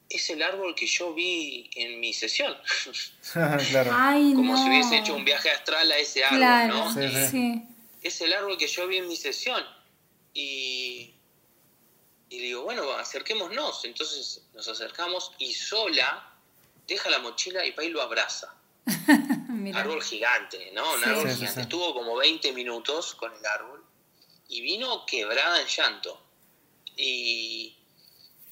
es el árbol que yo vi en mi sesión. claro. Ay, Como no. si hubiese hecho un viaje astral a ese árbol, Claro, ¿no? Sí. sí. Es el árbol que yo vi en mi sesión. Y, y digo, bueno, acerquémonos. Entonces nos acercamos y sola deja la mochila y y lo abraza. Árbol gigante, ¿no? Un Sí. árbol sí, gigante. sí. Estuvo como 20 minutos con el árbol y vino quebrada en llanto. Y,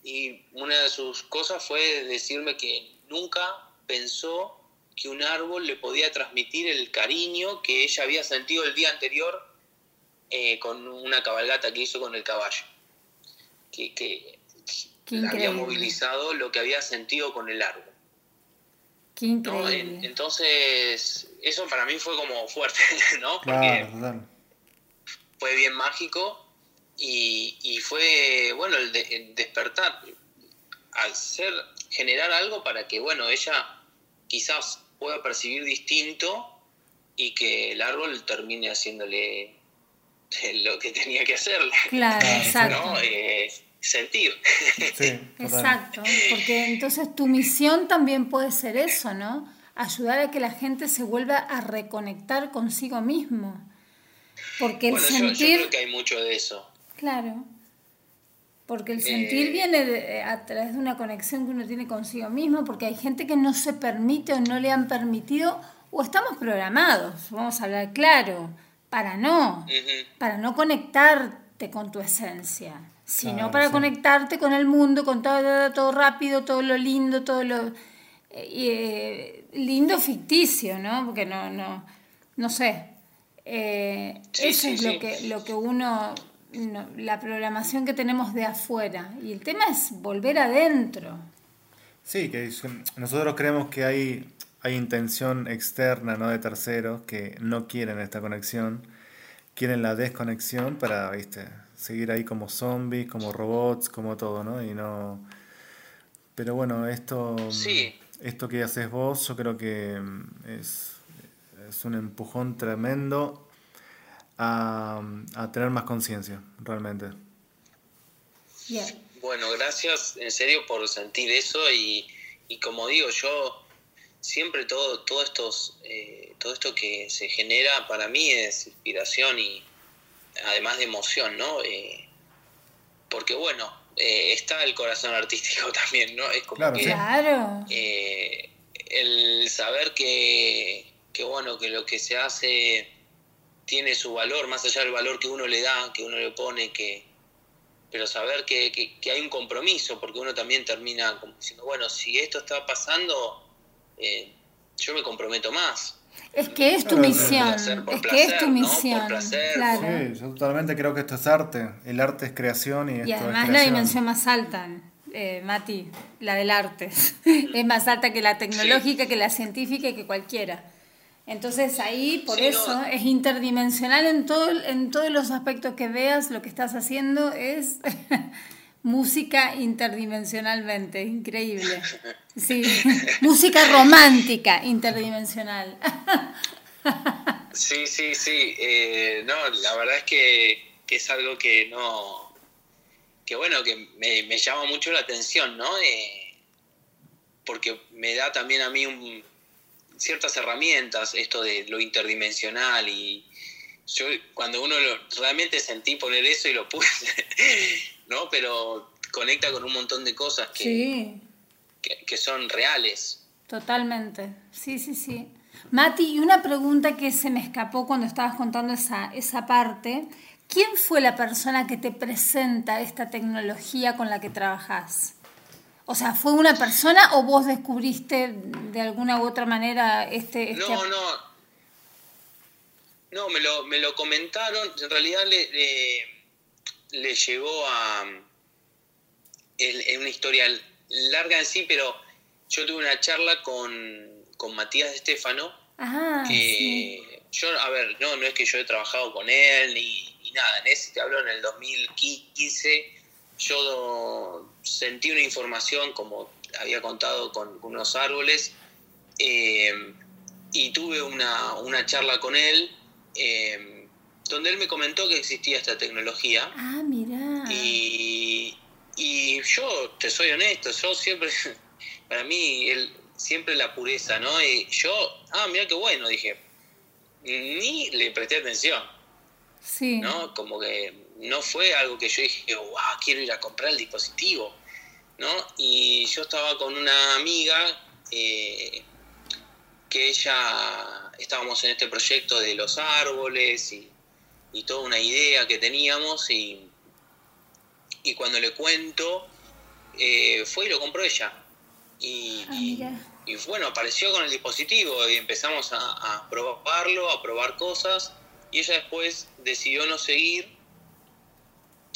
y una de sus cosas fue decirme que nunca pensó que un árbol le podía transmitir el cariño que ella había sentido el día anterior eh, con una cabalgata que hizo con el caballo. Que, había movilizado lo que había sentido con el árbol. Entonces, eso para mí fue como fuerte, ¿no? Porque Claro, fue bien mágico y, y fue, bueno, el, de- el despertar, hacer, generar algo para que, bueno, ella quizás pueda percibir distinto y que el árbol termine haciéndole lo que tenía que hacerle, Claro, exacto. ¿no? Eh, sentir. Sí. Exacto, porque entonces tu misión también puede ser eso, ¿no? Ayudar a que la gente se vuelva a reconectar consigo mismo. Porque el Bueno, yo, yo sentir, creo que hay mucho de eso. claro, porque el sentir Eh, viene de- a través de una conexión que uno tiene consigo mismo, porque hay gente que no se permite o no le han permitido, o estamos programados, vamos a hablar claro, para no, para no conectarte con tu esencia, sino Claro, para sí. conectarte con el mundo, con todo, todo, rápido, todo lo lindo, todo lo eh, eh, lindo ficticio, ¿no? Porque no, no, no sé. Eh, Sí, eso sí, es lo que, lo que uno, no, la programación que tenemos de afuera. Y el tema es volver adentro. Sí, que nosotros creemos que hay, hay intención externa, no de terceros, que no quieren esta conexión, quieren la desconexión para, viste, seguir ahí como zombies, como robots, como todo, ¿no? Y no... Pero bueno, esto, Sí. esto que haces vos, yo creo que mm, es, es un empujón tremendo a, a tener más conciencia, realmente. Bien. Bueno, gracias en serio por sentir eso y, y como digo, yo siempre todo, todo, estos, eh, todo esto que se genera para mí es inspiración y además de emoción, ¿no? Eh, porque bueno, eh, está el corazón artístico también, ¿no? Es como Claro, que. Claro. eh, el saber que, que, bueno, que lo que se hace tiene su valor, más allá del valor que uno le da, que uno le pone, que pero saber que, que- que hay un compromiso, porque uno también termina como diciendo, bueno, si esto está pasando, eh, yo me comprometo más. Es que es tu Claro, misión. placer, es que es tu ¿no? Misión. placer, claro. Sí, yo totalmente creo que esto es arte. El arte es creación y esto Y es además la creación. dimensión más alta, eh, Mati, la del arte. es más alta que la tecnológica, que la científica y que cualquiera. Entonces ahí, por Sí, eso, no. es interdimensional en, todo, en todos los aspectos que veas, lo que estás haciendo es música interdimensionalmente, increíble. Sí, música romántica interdimensional. Sí, sí, sí. eh, no, la verdad es que, es algo que no. que bueno, que me, me llama mucho la atención, ¿no? Eh, porque me da también a mí un- ciertas herramientas, esto de lo interdimensional y. Yo cuando uno lo- realmente sentí poner eso y lo puse, ¿no? Pero conecta con un montón de cosas que, Sí. que, que son reales. Totalmente, sí, sí, sí. Mati, y una pregunta que se me escapó cuando estabas contando esa, esa parte. ¿Quién fue la persona que te presenta esta tecnología con la que trabajas? O sea, ¿fue una persona o vos descubriste de alguna u otra manera este... este No, no. No, me lo, me lo comentaron. En realidad le, le, le llegó a. Es una historia larga en sí, pero yo tuve una charla con, con Matías Estefano. Sí. que yo, a ver, no, no es que yo he trabajado con él ni, ni nada. En ese te hablo en el 2015. Yo sentí una información, como había contado con unos árboles. eh, y tuve una, una charla con él eh, donde él me comentó que existía esta tecnología. Ah, mira. Y, y yo, te soy honesto, yo siempre, para mí, el, siempre la pureza, ¿no? Y yo, ah, mira qué bueno, dije, ni le presté atención, Sí. ¿no? Como que no fue algo que yo dije, wow, quiero ir a comprar el dispositivo, ¿no? Y yo estaba con una amiga eh, que ella, estábamos en este proyecto de los árboles y, y toda una idea que teníamos y, y cuando le cuento, eh, fue y lo compró ella. Y, Ah, y- bueno, apareció con el dispositivo y empezamos a, a probarlo, a probar cosas. Y ella después decidió no seguir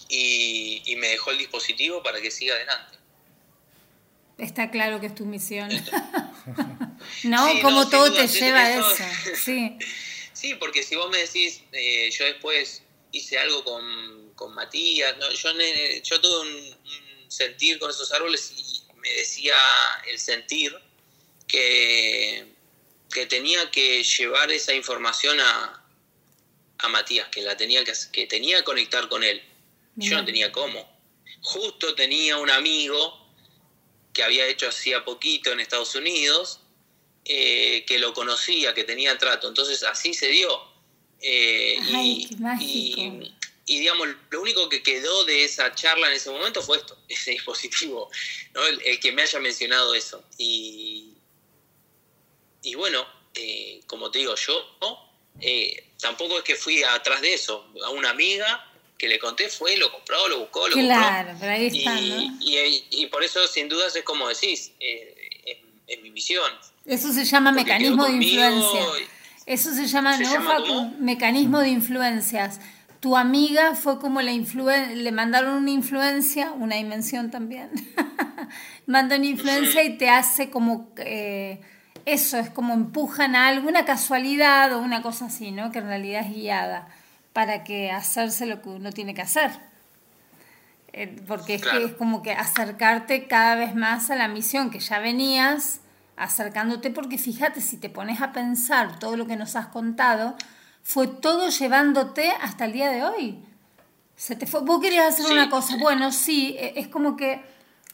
y, y me dejó el dispositivo para que siga adelante. Está claro que es tu misión. no, Sí, como no, todo duda, te lleva a eso- eso. Sí. Sí, porque si vos me decís, eh, yo después hice algo con, con Matías, no, yo, yo tuve un, un sentir con esos árboles y me decía el sentir que, que tenía que llevar esa información a, a Matías, que la tenía que, que tenía que conectar con él. Yo Mirá. no tenía cómo. Justo tenía un amigo que había hecho hacía poquito en Estados Unidos, eh, que lo conocía, que tenía trato. Entonces así se dio. Eh, Ay, y, qué mágico. y- y, digamos, lo único que quedó de esa charla en ese momento fue esto, ese dispositivo, ¿no? el, el que me haya mencionado eso. Y, y bueno, eh, como te digo, yo eh, tampoco es que fui atrás de eso. A una amiga que le conté fue, lo compró, lo buscó, lo Claro, compró. pero ahí está, y, ¿no? y- y por eso, sin dudas, es como decís, es mi misión. Eso se llama Porque mecanismo de influencia. Eso se llama, ¿Se ¿no, llama Facu? cómo? Mecanismo de influencias. Tu amiga fue como la influen le mandaron una influencia, una dimensión también. Manda una influencia y te hace como eh, eso, es como empujan a alguna casualidad o una cosa así, ¿no? Que en realidad es guiada para que hacerse lo que uno tiene que hacer. Eh, porque es, que es como que acercarte cada vez más a la misión que ya venías acercándote, porque fíjate, si te pones a pensar todo lo que nos has contado, fue todo llevándote hasta el día de hoy. Se te fue, vos querías hacer Sí. una cosa, bueno, sí, e- es como que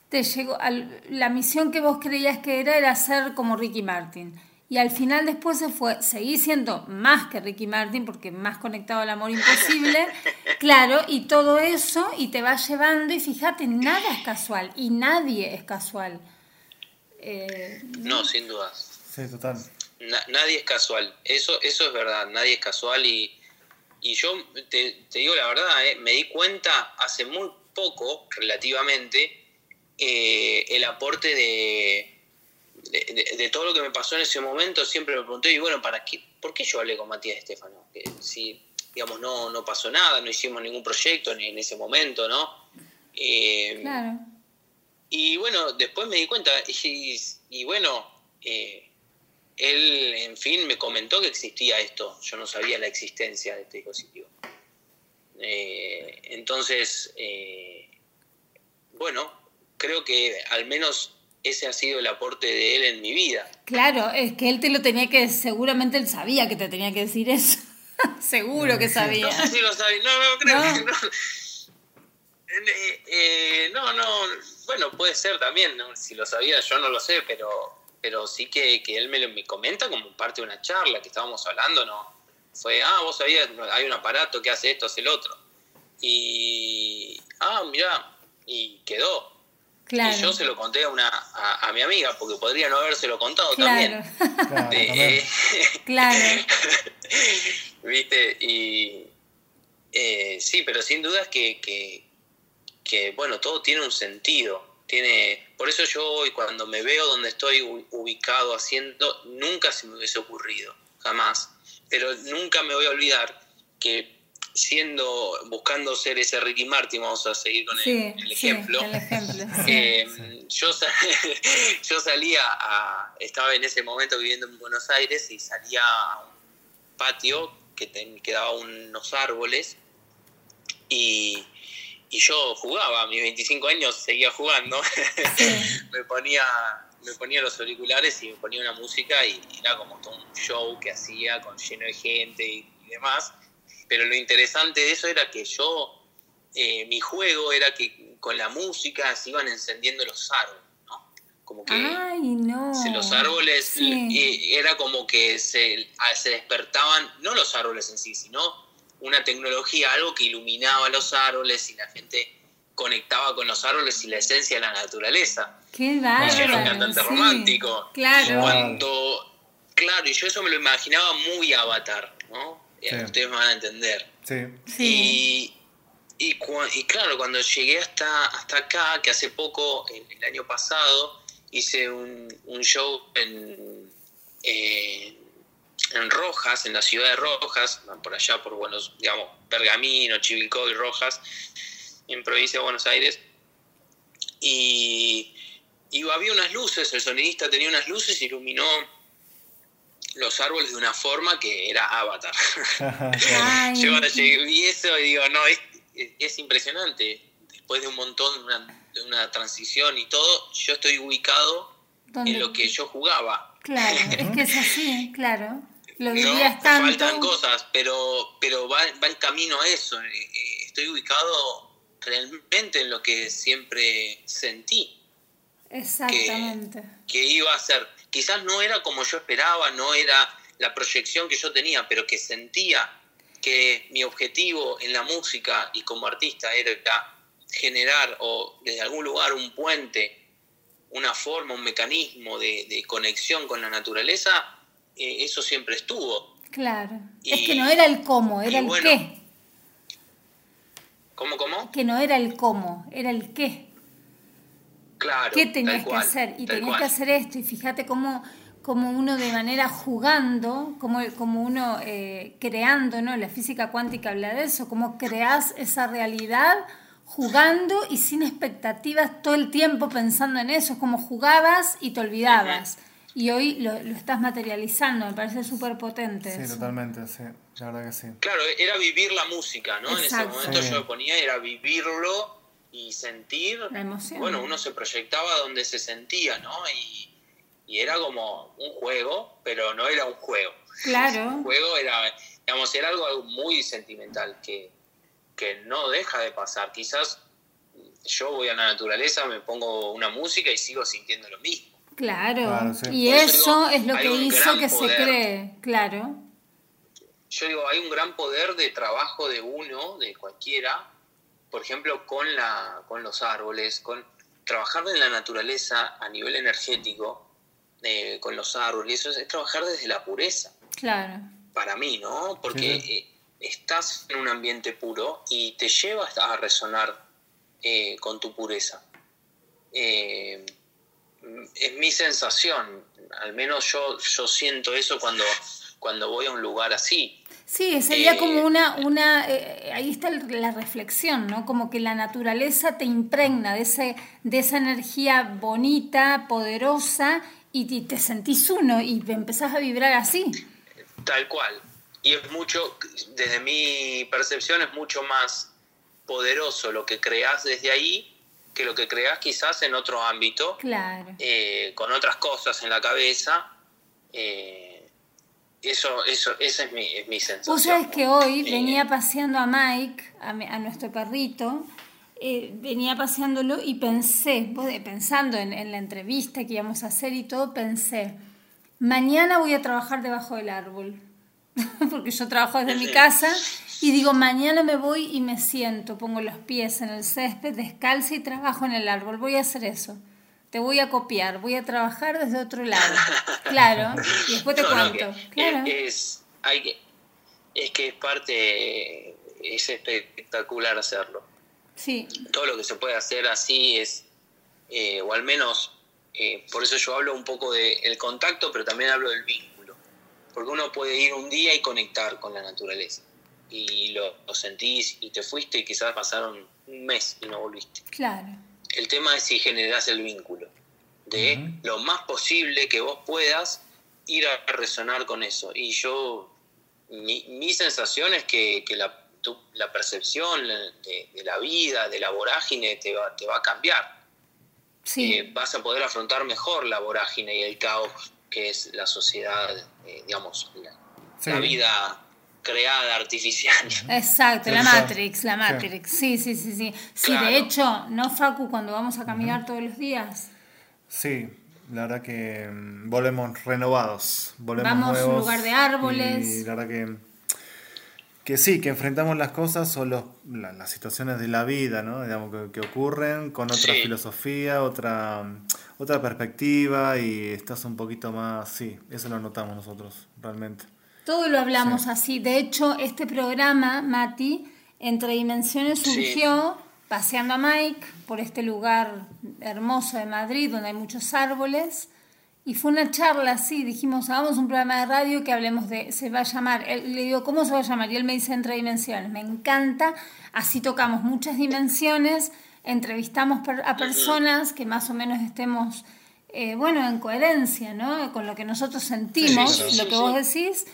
te llegó, al- la misión que vos creías que era era ser como Ricky Martin. Y al final después se fue, seguí siendo más que Ricky Martin, porque más conectado al amor imposible, claro, y todo eso, y te va llevando, y fíjate, nada es casual, y nadie es casual. Eh, No, sin dudas. Sí, total. Na- nadie es casual. Eso, eso es verdad, nadie es casual y, y yo te, te digo la verdad, eh, me di cuenta hace muy poco, relativamente, eh, el aporte de, de, de- de todo lo que me pasó en ese momento. Siempre me pregunté, y bueno, ¿para qué? ¿por qué yo hablé con Matías Estefano? Que si, digamos, no, no pasó nada, no hicimos ningún proyecto ni en ese momento, ¿no? Eh, claro. Y bueno, después me di cuenta, y, y bueno, eh, él, en fin, me comentó que existía esto. Yo no sabía la existencia de este dispositivo. Eh, entonces, eh, bueno, creo que al menos ese ha sido el aporte de él en mi vida. Claro, es que él te lo tenía que, seguramente él sabía que te tenía que decir eso. Seguro que sabía. No sé si lo sabía, no, no, creo No. que no. Eh, eh, no, no, bueno, puede ser también, ¿no? si lo sabía yo no lo sé, pero, pero sí que, que él me, lo, me comenta como parte de una charla que estábamos hablando, ¿no? Fue, ah, vos sabías, hay un aparato que hace esto, hace el otro. Y, ah, mirá, y quedó. Claro. Y yo se lo conté a, una, a, a mi amiga, porque podría no habérselo contado Claro, también. Claro, Eh, también. claro. ¿Viste? Y eh, sí, pero sin duda es que, que, que, bueno, todo tiene un sentido. Tiene, por eso yo hoy cuando me veo donde estoy ubicado haciendo, nunca se me hubiese ocurrido, jamás. Pero nunca me voy a olvidar que siendo, buscando ser ese Ricky Martin, vamos a seguir con el, Sí, el sí, ejemplo, el ejemplo. sí. eh, yo, sa- yo salía a, estaba en ese momento viviendo en Buenos Aires y salía a un patio que ten- que daba unos árboles y, y yo jugaba, a mis 25 años seguía jugando, me ponía, me ponía los auriculares y me ponía una música y era como todo un show que hacía con lleno de gente y, y demás. Pero lo interesante de eso era que yo, eh, mi juego era que con la música se iban encendiendo los árboles, ¿no? Como que Ay, no. se- los árboles Sí. eh, era como que se, ah, se despertaban, no los árboles en sí, sino una tecnología, algo que iluminaba los árboles y la gente conectaba con los árboles y la esencia de la naturaleza. Qué bárbaro. Y yo era un cantante sí. romántico. Claro. Cuando, claro, y yo eso me lo imaginaba muy avatar, ¿no? Eh, Sí. Ustedes me van a entender. Sí. Sí. Y, y, cua- y claro, cuando llegué hasta, hasta acá, que hace poco, el, el año pasado, hice un, un show en, eh, en Rojas, en la ciudad de Rojas, por allá por Buenos, digamos, Pergamino, Chivilcoy, Rojas, en provincia de Buenos Aires. Y, y había unas luces, el sonidista tenía unas luces y iluminó los árboles de una forma que era avatar. Yo vi eso y digo, no, es, es impresionante. Después de un montón, de una, de una transición y todo, yo estoy ubicado ¿dónde? en lo que yo jugaba. Claro, es que es así, claro. Lo No, tanto. faltan cosas, pero, pero va, va en camino a eso. Eh, eh, Estoy ubicado realmente en lo que siempre sentí Exactamente. que iba a ser. Quizás no era como yo esperaba, no era la proyección que yo tenía, pero que sentía que mi objetivo en la música y como artista era generar o desde algún lugar un puente, una forma, un mecanismo de, de conexión con la naturaleza, eh, eso siempre estuvo. Claro. Y- es que no era el cómo, era el bueno. qué. ¿Cómo, cómo? Que no era el cómo, era el qué. Claro. ¿Qué tenías que hacer? Y tenías cual. que hacer esto. Y fíjate cómo, cómo uno de manera jugando, como, como uno eh, creando, ¿no? La física cuántica habla de eso, cómo creas esa realidad jugando y sin expectativas todo el tiempo pensando en eso. Es como jugabas y te olvidabas. Y hoy lo, lo estás materializando, me parece súper potente. Sí, eso. totalmente, sí. La verdad que sí. Claro, era vivir la música, ¿no? En ese Exacto. momento Sí. yo me ponía, era vivirlo y sentir. La emoción. Bueno, uno se proyectaba donde se sentía, ¿no? Y, y era como un juego, pero no era un juego. Claro. Un juego era, digamos, era algo, algo muy sentimental que, que no deja de pasar. Quizás yo voy a la naturaleza, me pongo una música y sigo sintiendo lo mismo. Claro. Claro, sí. Y eso eso digo, es lo que hizo que se cree, claro. yo digo, hay un gran poder de trabajo de uno, de cualquiera, por ejemplo, con, la, con los árboles, con trabajar en la naturaleza a nivel energético, eh, con los árboles, eso es, es trabajar desde la pureza, Claro. para mí, ¿no? Porque Sí. eh, estás en un ambiente puro y te llevas a resonar eh, con tu pureza. Eh, es mi sensación, al menos yo, yo siento eso cuando, cuando voy a un lugar así. Sí, sería Eh, como una, una eh, ahí está la reflexión, ¿no? Como que la naturaleza te impregna de, ese, de esa energía bonita, poderosa, y te, te sentís uno y empezás a vibrar así. Tal cual. Y es mucho, desde mi percepción, es mucho más poderoso lo que creas desde ahí que lo que creas quizás en otro ámbito, Claro. eh, con otras cosas en la cabeza. Eh, eso, eso, esa es mi, es mi sensación. Vos sabés que hoy Eh, venía paseando a Mike, a, nuestro perrito, eh, venía paseándolo y pensé, pensando en, en la entrevista que íbamos a hacer y todo, pensé, mañana voy a trabajar debajo del árbol, porque yo trabajo desde mi casa, y digo, mañana me voy y me siento, pongo los pies en el césped, descalza y trabajo en el árbol, voy a hacer eso. Te voy a copiar, voy a trabajar desde otro lado. Claro, y después te no, cuento. Claro. es, hay que, es que es parte, es espectacular hacerlo. Sí, todo lo que se puede hacer así es, eh, o al menos, eh, por eso yo hablo un poco del contacto, pero también hablo del vínculo. Porque uno puede ir un día y conectar con la naturaleza. Y lo, lo sentís y te fuiste y quizás pasaron un mes y no volviste. claro. El tema es si generás el vínculo. De lo más posible que vos puedas ir a resonar con eso. Y yo, mi, mi sensación es que, que la, tu- la percepción de, de la vida, de la vorágine, te va, te va a cambiar. Sí. eh, vas a poder afrontar mejor la vorágine y el caos que es la sociedad, eh, digamos, la, Sí. la vida creada artificial. Exacto, la. Matrix, la Matrix. Sí, sí, sí, sí. Sí, Claro. de hecho, ¿no, Facu, cuando vamos a caminar todos los días? Sí, la verdad que mm, volvemos renovados, volvemos Vamos a un lugar de árboles. Y la verdad que, que sí, que enfrentamos las cosas o los, la- las situaciones de la vida, ¿no? Digamos, que, que ocurren con otra Sí. filosofía, otra, otra perspectiva y estás un poquito más, sí, eso lo notamos nosotros, realmente. Todo lo hablamos así. De hecho, este programa, Mati, Entre Dimensiones, Sí. surgió paseando a Mike por este lugar hermoso de Madrid, donde hay muchos árboles. Y fue una charla así, dijimos, hagamos un programa de radio que hablemos de, se va a llamar, él- le digo, ¿cómo se va a llamar? Y él me dice Entre Dimensiones, me encanta, así tocamos muchas dimensiones, entrevistamos a personas que más o menos estemos, eh, bueno, en coherencia, ¿no? Con lo que nosotros sentimos, Sí, sí, sí, lo que vos decís,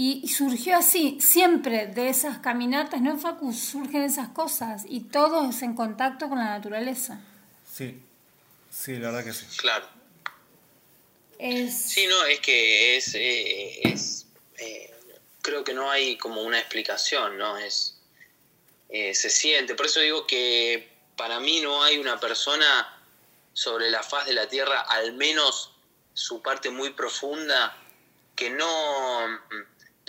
y, y surgió así, siempre de esas caminatas, ¿no, Facu? Surgen esas cosas, y todo es en contacto con la naturaleza. Sí, sí, la verdad que sí. Claro. Es... Sí, no, es que es, eh, es eh, creo que no hay como una explicación, ¿no? Es, eh, se siente, por eso digo que para mí no hay una persona sobre la faz de la Tierra, al menos su parte muy profunda, que no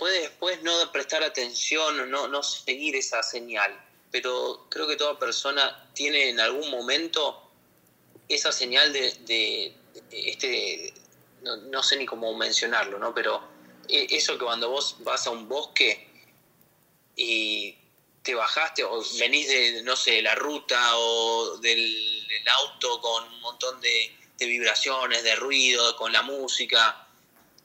puede después no prestar atención, no, no seguir esa señal. Pero creo que toda persona tiene en algún momento esa señal de, de- este, no, no sé ni cómo mencionarlo, ¿no? Pero eh, eso que cuando vos vas a un bosque y te bajaste o venís de, no sé, la ruta o del, del auto con un montón de, de vibraciones, de ruido, con la música,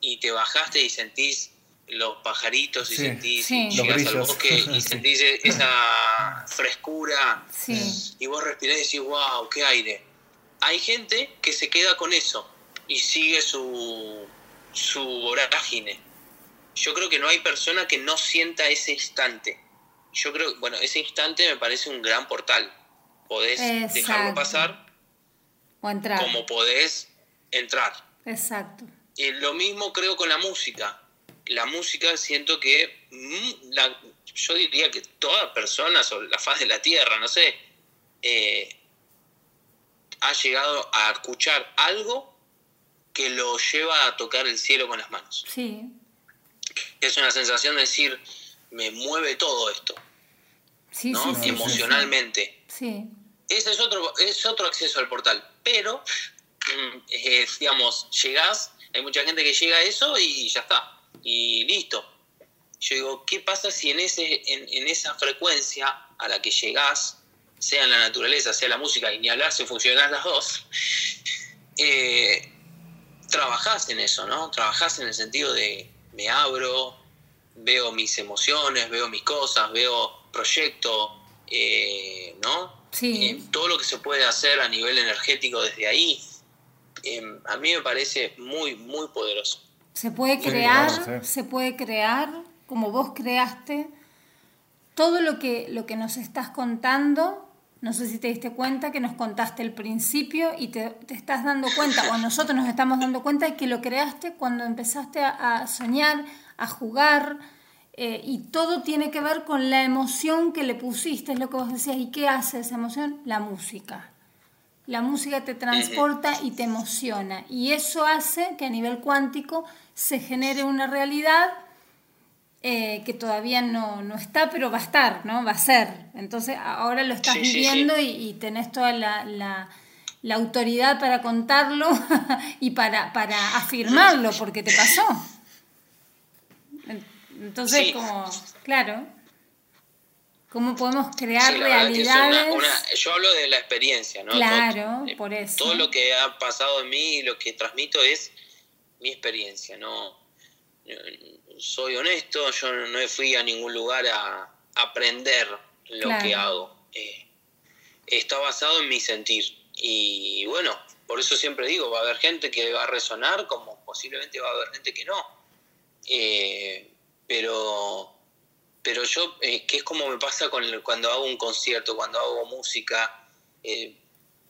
y te bajaste y sentís los pajaritos y Sí. sentís, Sí. llegás al bosque y Sí. sentís esa frescura Sí. y vos respirás y decís, wow, qué aire. Hay gente que se queda con eso y sigue su, su vorágine. Yo creo que no hay persona que no sienta ese instante. Yo creo, bueno, ese instante me parece un gran portal. Podés dejarlo Exacto. pasar O entrar. como podés entrar. Exacto. Y lo mismo creo con la música. La música siento que mm, la- yo diría que toda persona sobre la faz de la tierra, no sé, eh, ha llegado a escuchar algo que lo lleva a tocar el cielo con las manos. Sí. Es una sensación de decir, me mueve todo esto, Sí, ¿no? sí, Emocionalmente. Sí. Ese es otro, es otro acceso al portal. Pero, eh, digamos, llegás, hay mucha gente que llega a eso y ya está. Y listo. Yo digo, ¿qué pasa si en, ese, en, en esa frecuencia a la que llegás, sea en la naturaleza, sea la música, y ni hablar si funcionan las dos, eh, trabajás en eso, ¿no? Trabajás en el sentido de me abro, veo mis emociones, veo mis cosas, veo proyecto, eh, ¿no? Sí. Eh, todo lo que se puede hacer a nivel energético desde ahí, eh, a mí me parece muy, muy poderoso. Se puede Sí, crear, claro, sí. se puede crear como vos creaste. Todo lo que, lo que nos estás contando, no sé si te diste cuenta que nos contaste el principio y te, te estás dando cuenta, o nosotros nos estamos dando cuenta de que lo creaste cuando empezaste a, a soñar, a jugar, eh, y todo tiene que ver con la emoción que le pusiste, es lo que vos decías. ¿Y qué hace esa emoción? La música. La música te transporta y te emociona. Y eso hace que a nivel cuántico se genere una realidad eh, que todavía no, no está, pero va a estar, ¿no? Va a ser. Entonces ahora lo estás Sí, sí, viviendo Y, y tenés toda la, la- la autoridad para contarlo y para, para afirmarlo, porque te pasó. En- Entonces, como, claro, ¿cómo podemos crear una- realidades? una- yo hablo de la experiencia, ¿no? Claro, Todo- eh, por eso. Todo lo que ha pasado en mí y lo que transmito es mi experiencia, no eh, soy honesto, yo no fui a ningún lugar a aprender lo Claro. que hago. Eh, está basado en mi sentir. Y bueno, por eso siempre digo, va a haber gente que va a resonar, como posiblemente va a haber gente que no. Eh, pero, pero yo, eh, que es como me pasa con el- cuando hago un concierto, cuando hago música,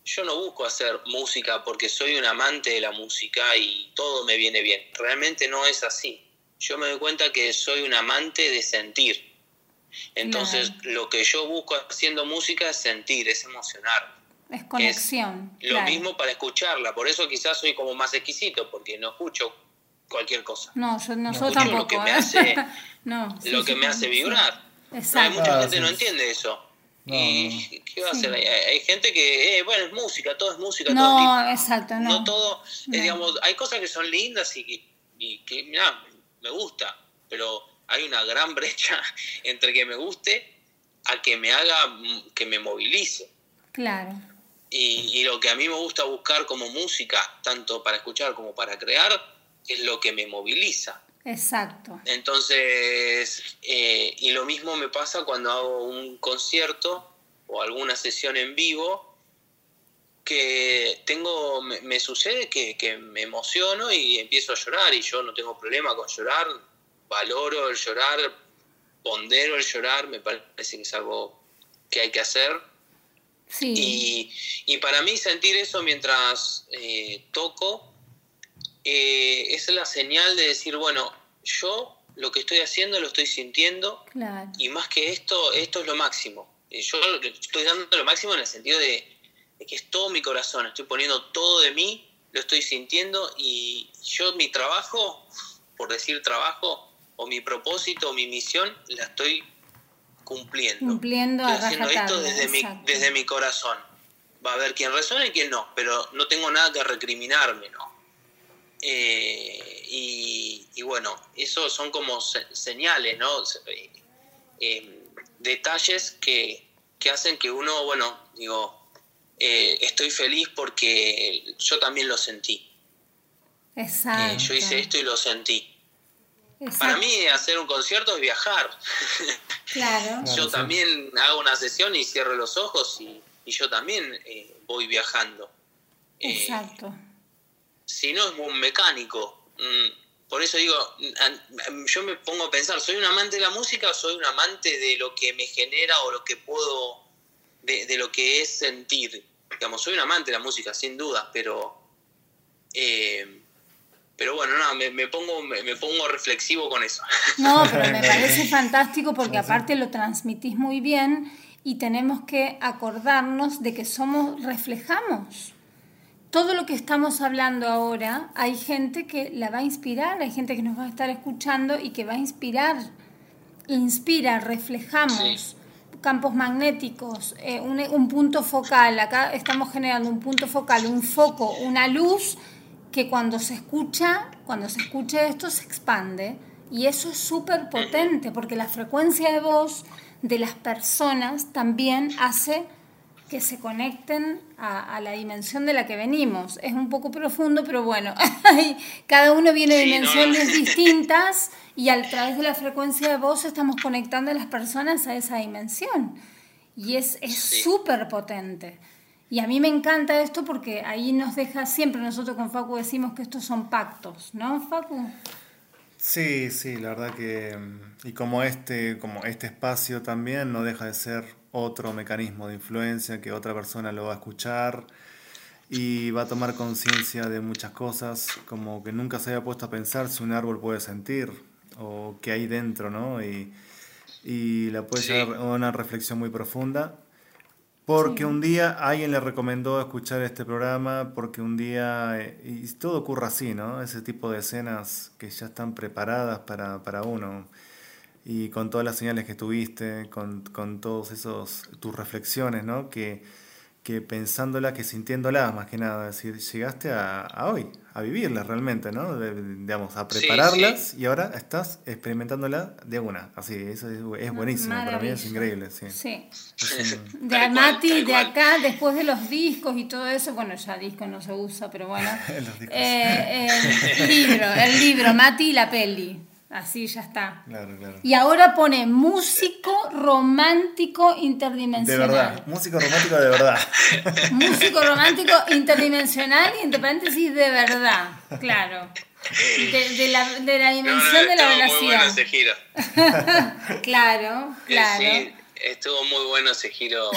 yo no busco hacer música porque soy un amante de la música y todo me viene bien. Realmente no es así. Yo me doy cuenta que soy un amante de sentir. Entonces, lo que yo busco haciendo música es sentir, es emocionar. Es conexión. lo mismo para escucharla. Por eso quizás soy como más exquisito, porque no escucho cualquier cosa. No, yo, no, tampoco. Lo que me hace, lo que me hace vibrar. Hay mucha gente que no entiende eso. ¿Y qué va a hacer? Hay, gente que, eh, bueno, es música, todo es música. No, todo exacto, no. No todo, eh, digamos, hay cosas que son lindas y que, y que mira, me gusta, pero hay una gran brecha entre que me guste a que me haga, que me movilice. Claro. Y, y, lo que a mí me gusta buscar como música, tanto para escuchar como para crear, es lo que me moviliza. Exacto. Entonces, eh, y lo mismo me pasa cuando hago un concierto o alguna sesión en vivo, que tengo, me, sucede que, que, me emociono y empiezo a llorar y yo no tengo problema con llorar, valoro el llorar, pondero el llorar, me parece que es algo que hay que hacer. Sí. Y, para mí sentir eso mientras eh, toco, eh, es la señal de decir, bueno, yo lo que estoy haciendo lo estoy sintiendo y más que esto, esto es lo máximo. Eh, yo estoy dando lo máximo en el sentido de, que es todo mi corazón, estoy poniendo todo de mí, lo estoy sintiendo y yo mi trabajo, por decir trabajo, o mi propósito, o mi misión, la estoy cumpliendo. Cumpliendo estoy haciendo esto desde mi, desde mi corazón. Va a haber quien resuene y quien no, pero no tengo nada que recriminarme, ¿no? Eh, y, bueno, eso son como señales, ¿no? Eh, eh, detalles que, hacen que uno, bueno, digo, estoy feliz porque yo también lo sentí. Exacto. yo hice esto y lo sentí. Para mí hacer un concierto es viajar. Claro. yo también hago una sesión y cierro los ojos y, y yo también voy viajando. Exacto si no es un mecánico. Mm, por eso digo, yo me pongo a pensar, ¿soy un amante de la música o soy un amante de lo que me genera o lo que puedo, de, lo que es sentir? Digamos, soy un amante de la música, sin duda, pero... Eh, pero bueno, no, me, pongo, me, pongo reflexivo con eso. No, pero me parece fantástico porque aparte lo transmitís muy bien y tenemos que acordarnos de que somos, reflejamos todo lo que estamos hablando ahora, hay gente que la va a inspirar, hay gente que nos va a estar escuchando y que va a inspirar, inspira, reflejamos. campos magnéticos, eh, un, punto focal, acá estamos generando un punto focal, un foco, una luz que cuando se escucha, cuando se escucha esto se expande y eso es súper potente porque la frecuencia de voz de las personas también hace que se conecten a, la dimensión de la que venimos. Es un poco profundo, pero bueno, cada uno viene de dimensiones distintas y a través de la frecuencia de voz estamos conectando a las personas a esa dimensión. Y es súper potente. Y a mí me encanta esto porque ahí nos deja, siempre nosotros con Facu decimos que estos son pactos, ¿no, Facu? Sí, sí, la verdad que, y como este, como este espacio también no deja de ser otro mecanismo de influencia que otra persona lo va a escuchar y va a tomar conciencia de muchas cosas, como que nunca se había puesto a pensar si un árbol puede sentir o qué hay dentro, ¿no? Y, y la puede llevar a una reflexión muy profunda. Porque un día alguien le recomendó escuchar este programa, porque un día, eh, y todo ocurre así, ¿no? Ese tipo de escenas que ya están preparadas para, para uno y con todas las señales que tuviste, con, con todos esos, tus reflexiones, ¿no? Que, que pensándolas, que sintiéndolas más que nada, es decir, llegaste a, a hoy, a vivirlas realmente, ¿no? digamos, a prepararlas y ahora estás experimentándolas de una, así, eso es, buenísimo, para mí es increíble, sí. Sí. de Mati, de acá, después de los discos y todo eso, bueno, ya disco no se usa, pero bueno. eh, el libro, el libro, Mati y la peli. Así ya está. Claro, claro. Y ahora pone músico romántico interdimensional. De verdad, músico romántico de verdad. músico romántico interdimensional y entre paréntesis de verdad, claro. De, la, de la, dimensión de la velocidad. Muy bueno ese giro. claro, claro. Sí, estuvo muy bueno ese giro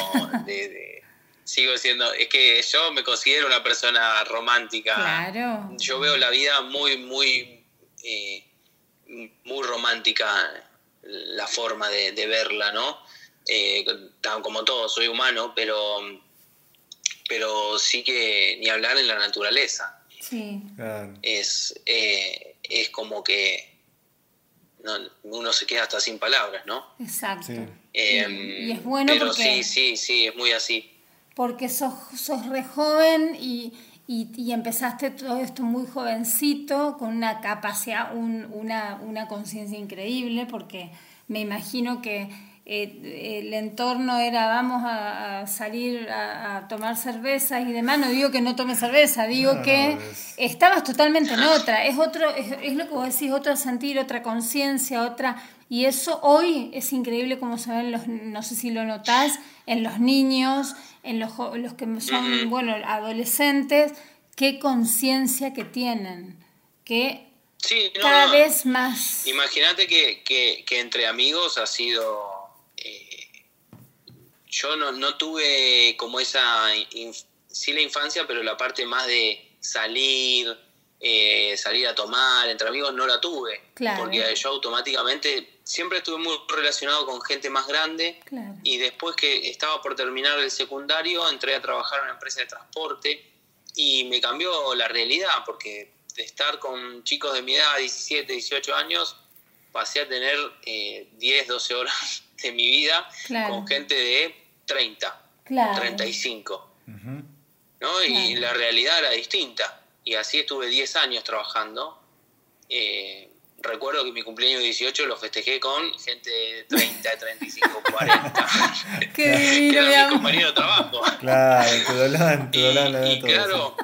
de, sigo siendo, es que yo me considero una persona romántica. Claro. Yo veo la vida muy, muy, eh, muy romántica, la forma de, de verla, ¿no? Eh, tan como todo, soy humano, pero, pero sí que ni hablar en la naturaleza. Sí. Claro. Es, eh, es como que no, uno se queda hasta sin palabras, ¿no? Exacto. Sí. Eh, y es bueno pero porque- sí, sí, sí, es muy así. porque sos, sos re joven y, y- y empezaste todo esto muy jovencito, con una capacidad, un- una, una conciencia increíble, porque me imagino que eh, el entorno era vamos a, a salir a, a tomar cerveza y demás, no digo que no tome cerveza, digo No, que no, es- estabas totalmente en otra, es otro, es, es lo que vos decís, otro sentir, otra conciencia, otra, y eso hoy es increíble como se ven los, no sé si lo notás, en los niños, en los, los que son, bueno, adolescentes, qué conciencia que tienen, que Sí, no, cada no. vez más... Imagínate que, que- que entre amigos ha sido... eh, yo no, no tuve como esa... inf- sí la infancia, pero la parte más de salir, eh, salir a tomar entre amigos no la tuve. Claro. Porque yo automáticamente siempre estuve muy relacionado con gente más grande. Claro. Y después que estaba por terminar el secundario, entré a trabajar en una empresa de transporte y me cambió la realidad, porque de estar con chicos de mi edad, 17, 18 años, pasé a tener eh, 10, 12 horas de mi vida Claro. con gente de 30, Claro. 35, Ujú. ¿no? Y la realidad era distinta. Y así estuve 10 años trabajando. Eh, recuerdo que mi cumpleaños 18 lo festejé con gente de 30, 35, 40. Qué que divino, eran mi mis amor. compañeros de trabajo. Claro, tu dolán, tu Y, ve y todo claro,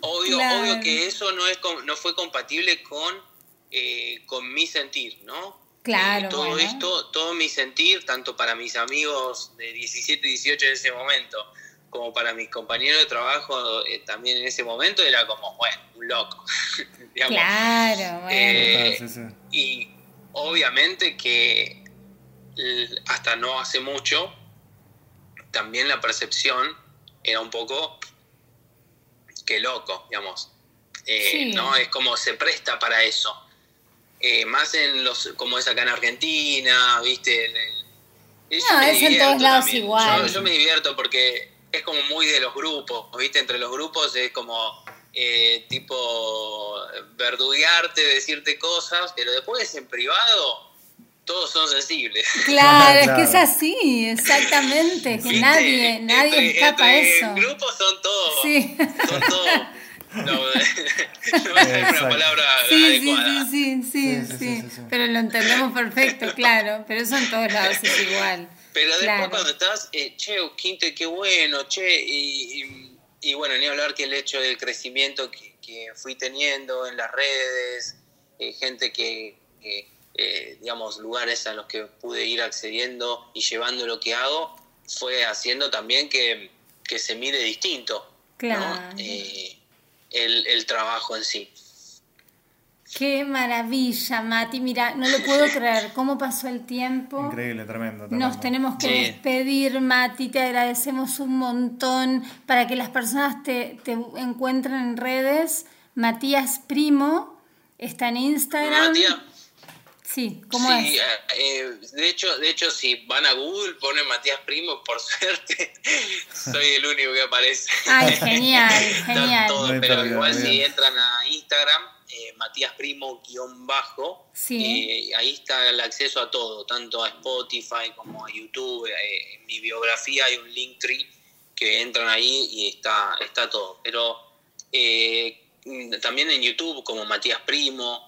obvio, Claro. obvio que eso no, es com- no fue compatible con, eh, con mi sentir, ¿no? Claro, Eh, todo bueno. esto, todo mi sentir, tanto para mis amigos de 17 y 18 en ese momento, como para mis compañeros de trabajo eh, también en ese momento, era como, bueno, un loco. digamos. Claro, bueno. Eh, sí, sí. y obviamente que hasta no hace mucho, también la percepción era un poco que loco, digamos. Eh, Sí. ¿no? Es como se presta para eso. Eh, más en los, como es acá en Argentina, ¿viste? En el- No, es en todos lados también. igual. Yo, yo me divierto porque es como muy de los grupos, ¿viste? Entre los grupos es como eh, tipo verduguearte, decirte cosas, pero después en privado todos son sensibles. Claro, es que es así, exactamente, que ¿Viste? nadie, nadie Entre- escapa a entre eso. grupos son todos. Sí. Son todos. No, no una palabra Sí, sí, adecuada. sí, sí, sí, Sí, sí, sí, sí, sí, sí. pero lo entendemos perfecto, claro, pero eso en todos lados es igual. Pero después Claro. cuando estás, eh, che, Quinte, qué bueno, che, y, y- y bueno, ni hablar que el hecho del crecimiento que, que fui teniendo en las redes, eh, gente que, que, eh, digamos, lugares a los que pude ir accediendo y llevando lo que hago, fue haciendo también que, que se mire distinto. Eh, el, el trabajo en sí. Qué maravilla, Mati, mira, no lo puedo creer, cómo pasó el tiempo. Increíble, tremendo. tremendo. Nos tenemos que Sí. despedir, Mati, te agradecemos un montón para que las personas te, te encuentren en redes. Matías Primo está en Instagram. Matías, Sí, ¿cómo sí, es? eh, eh, de hecho, de hecho, si van a Google, ponen Matías Primo, por suerte, soy el único que aparece. Ay, genial, genial. pero igual si entran a Instagram, eh, Matías Primo guion bajo, Sí. eh, ahí está el acceso a todo, tanto a Spotify como a YouTube. eh, en mi biografía hay un link tree que entran ahí y está, está todo. Pero mm, también en YouTube como Matías Primo,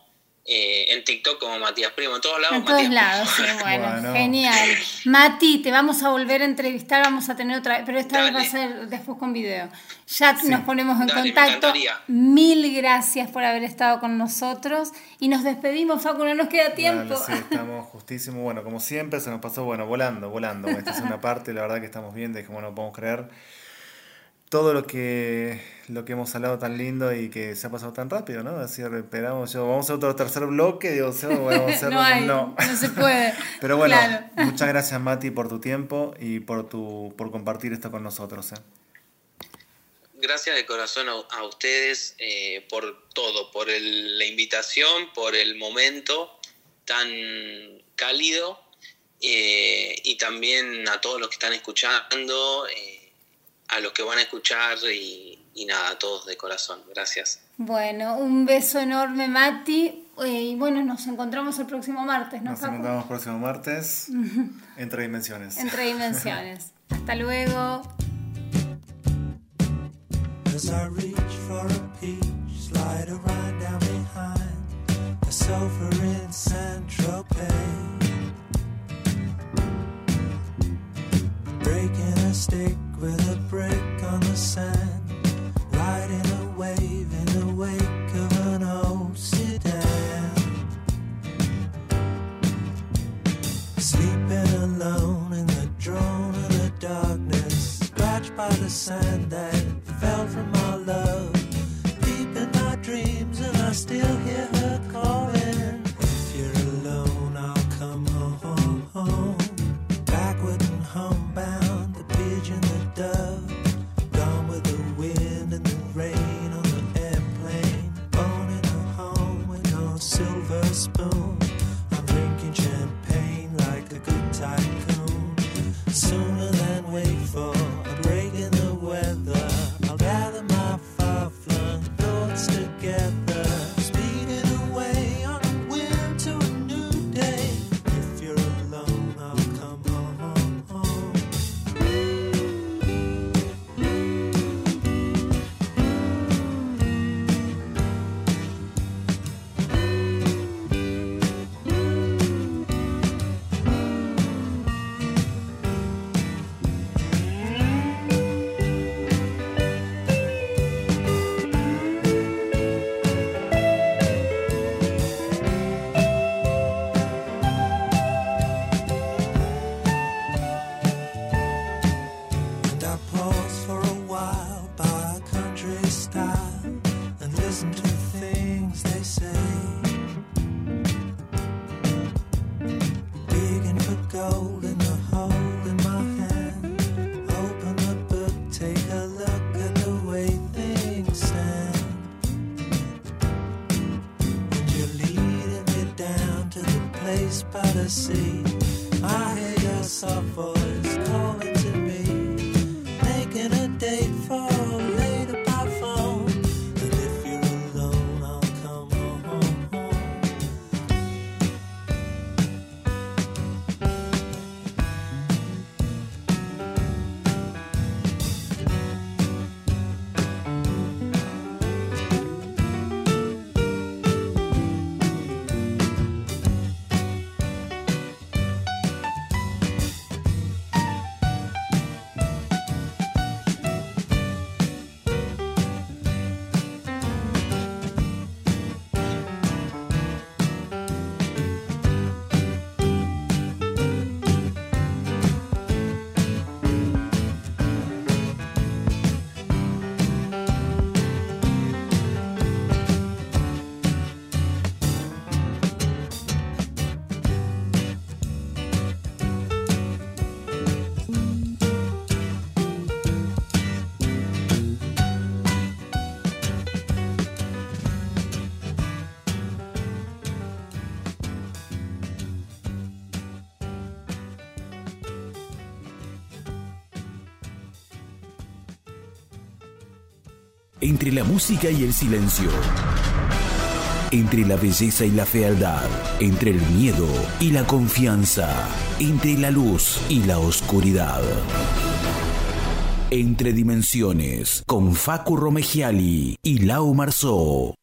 eh, en TikTok como Matías Primo, en todos lados. En todos Matías lados, sí, bueno, Bueno. genial. Mati, te vamos a volver a entrevistar, vamos a tener otra, pero esta vez va a ser después con video. Ya nos ponemos en Dale, contacto. Mil gracias por haber estado con nosotros y nos despedimos, Facu, no nos queda tiempo. Dale, sí, estamos justísimo. Bueno, como siempre, se nos pasó, bueno, volando, volando. Esta es una parte, la verdad que estamos bien, de como no podemos creer. todo lo que lo que hemos hablado tan lindo y que se ha pasado tan rápido, ¿no? Así esperamos, yo, vamos a otro tercer bloque, digo, vamos a hacer, no, hay, no. no. se puede. Pero bueno, muchas gracias Mati por tu tiempo y por tu por compartir esto con nosotros. ¿eh? Gracias de corazón a, ustedes eh, por todo, por la invitación, por el momento tan cálido eh, y también a todos los que están escuchando, eh, a los que van a escuchar y, nada, a todos de corazón. Gracias. Bueno, un beso enorme, Mati. Eh, y bueno, nos encontramos el próximo martes, ¿no? Nos encontramos el próximo martes entre dimensiones. Entre dimensiones. Hasta luego. breaking a stick with a brick see. Entre la música y el silencio, entre la belleza y la fealdad, entre el miedo y la confianza, entre la luz y la oscuridad. Entre dimensiones, con Facu Romegiali y Lau Marzó.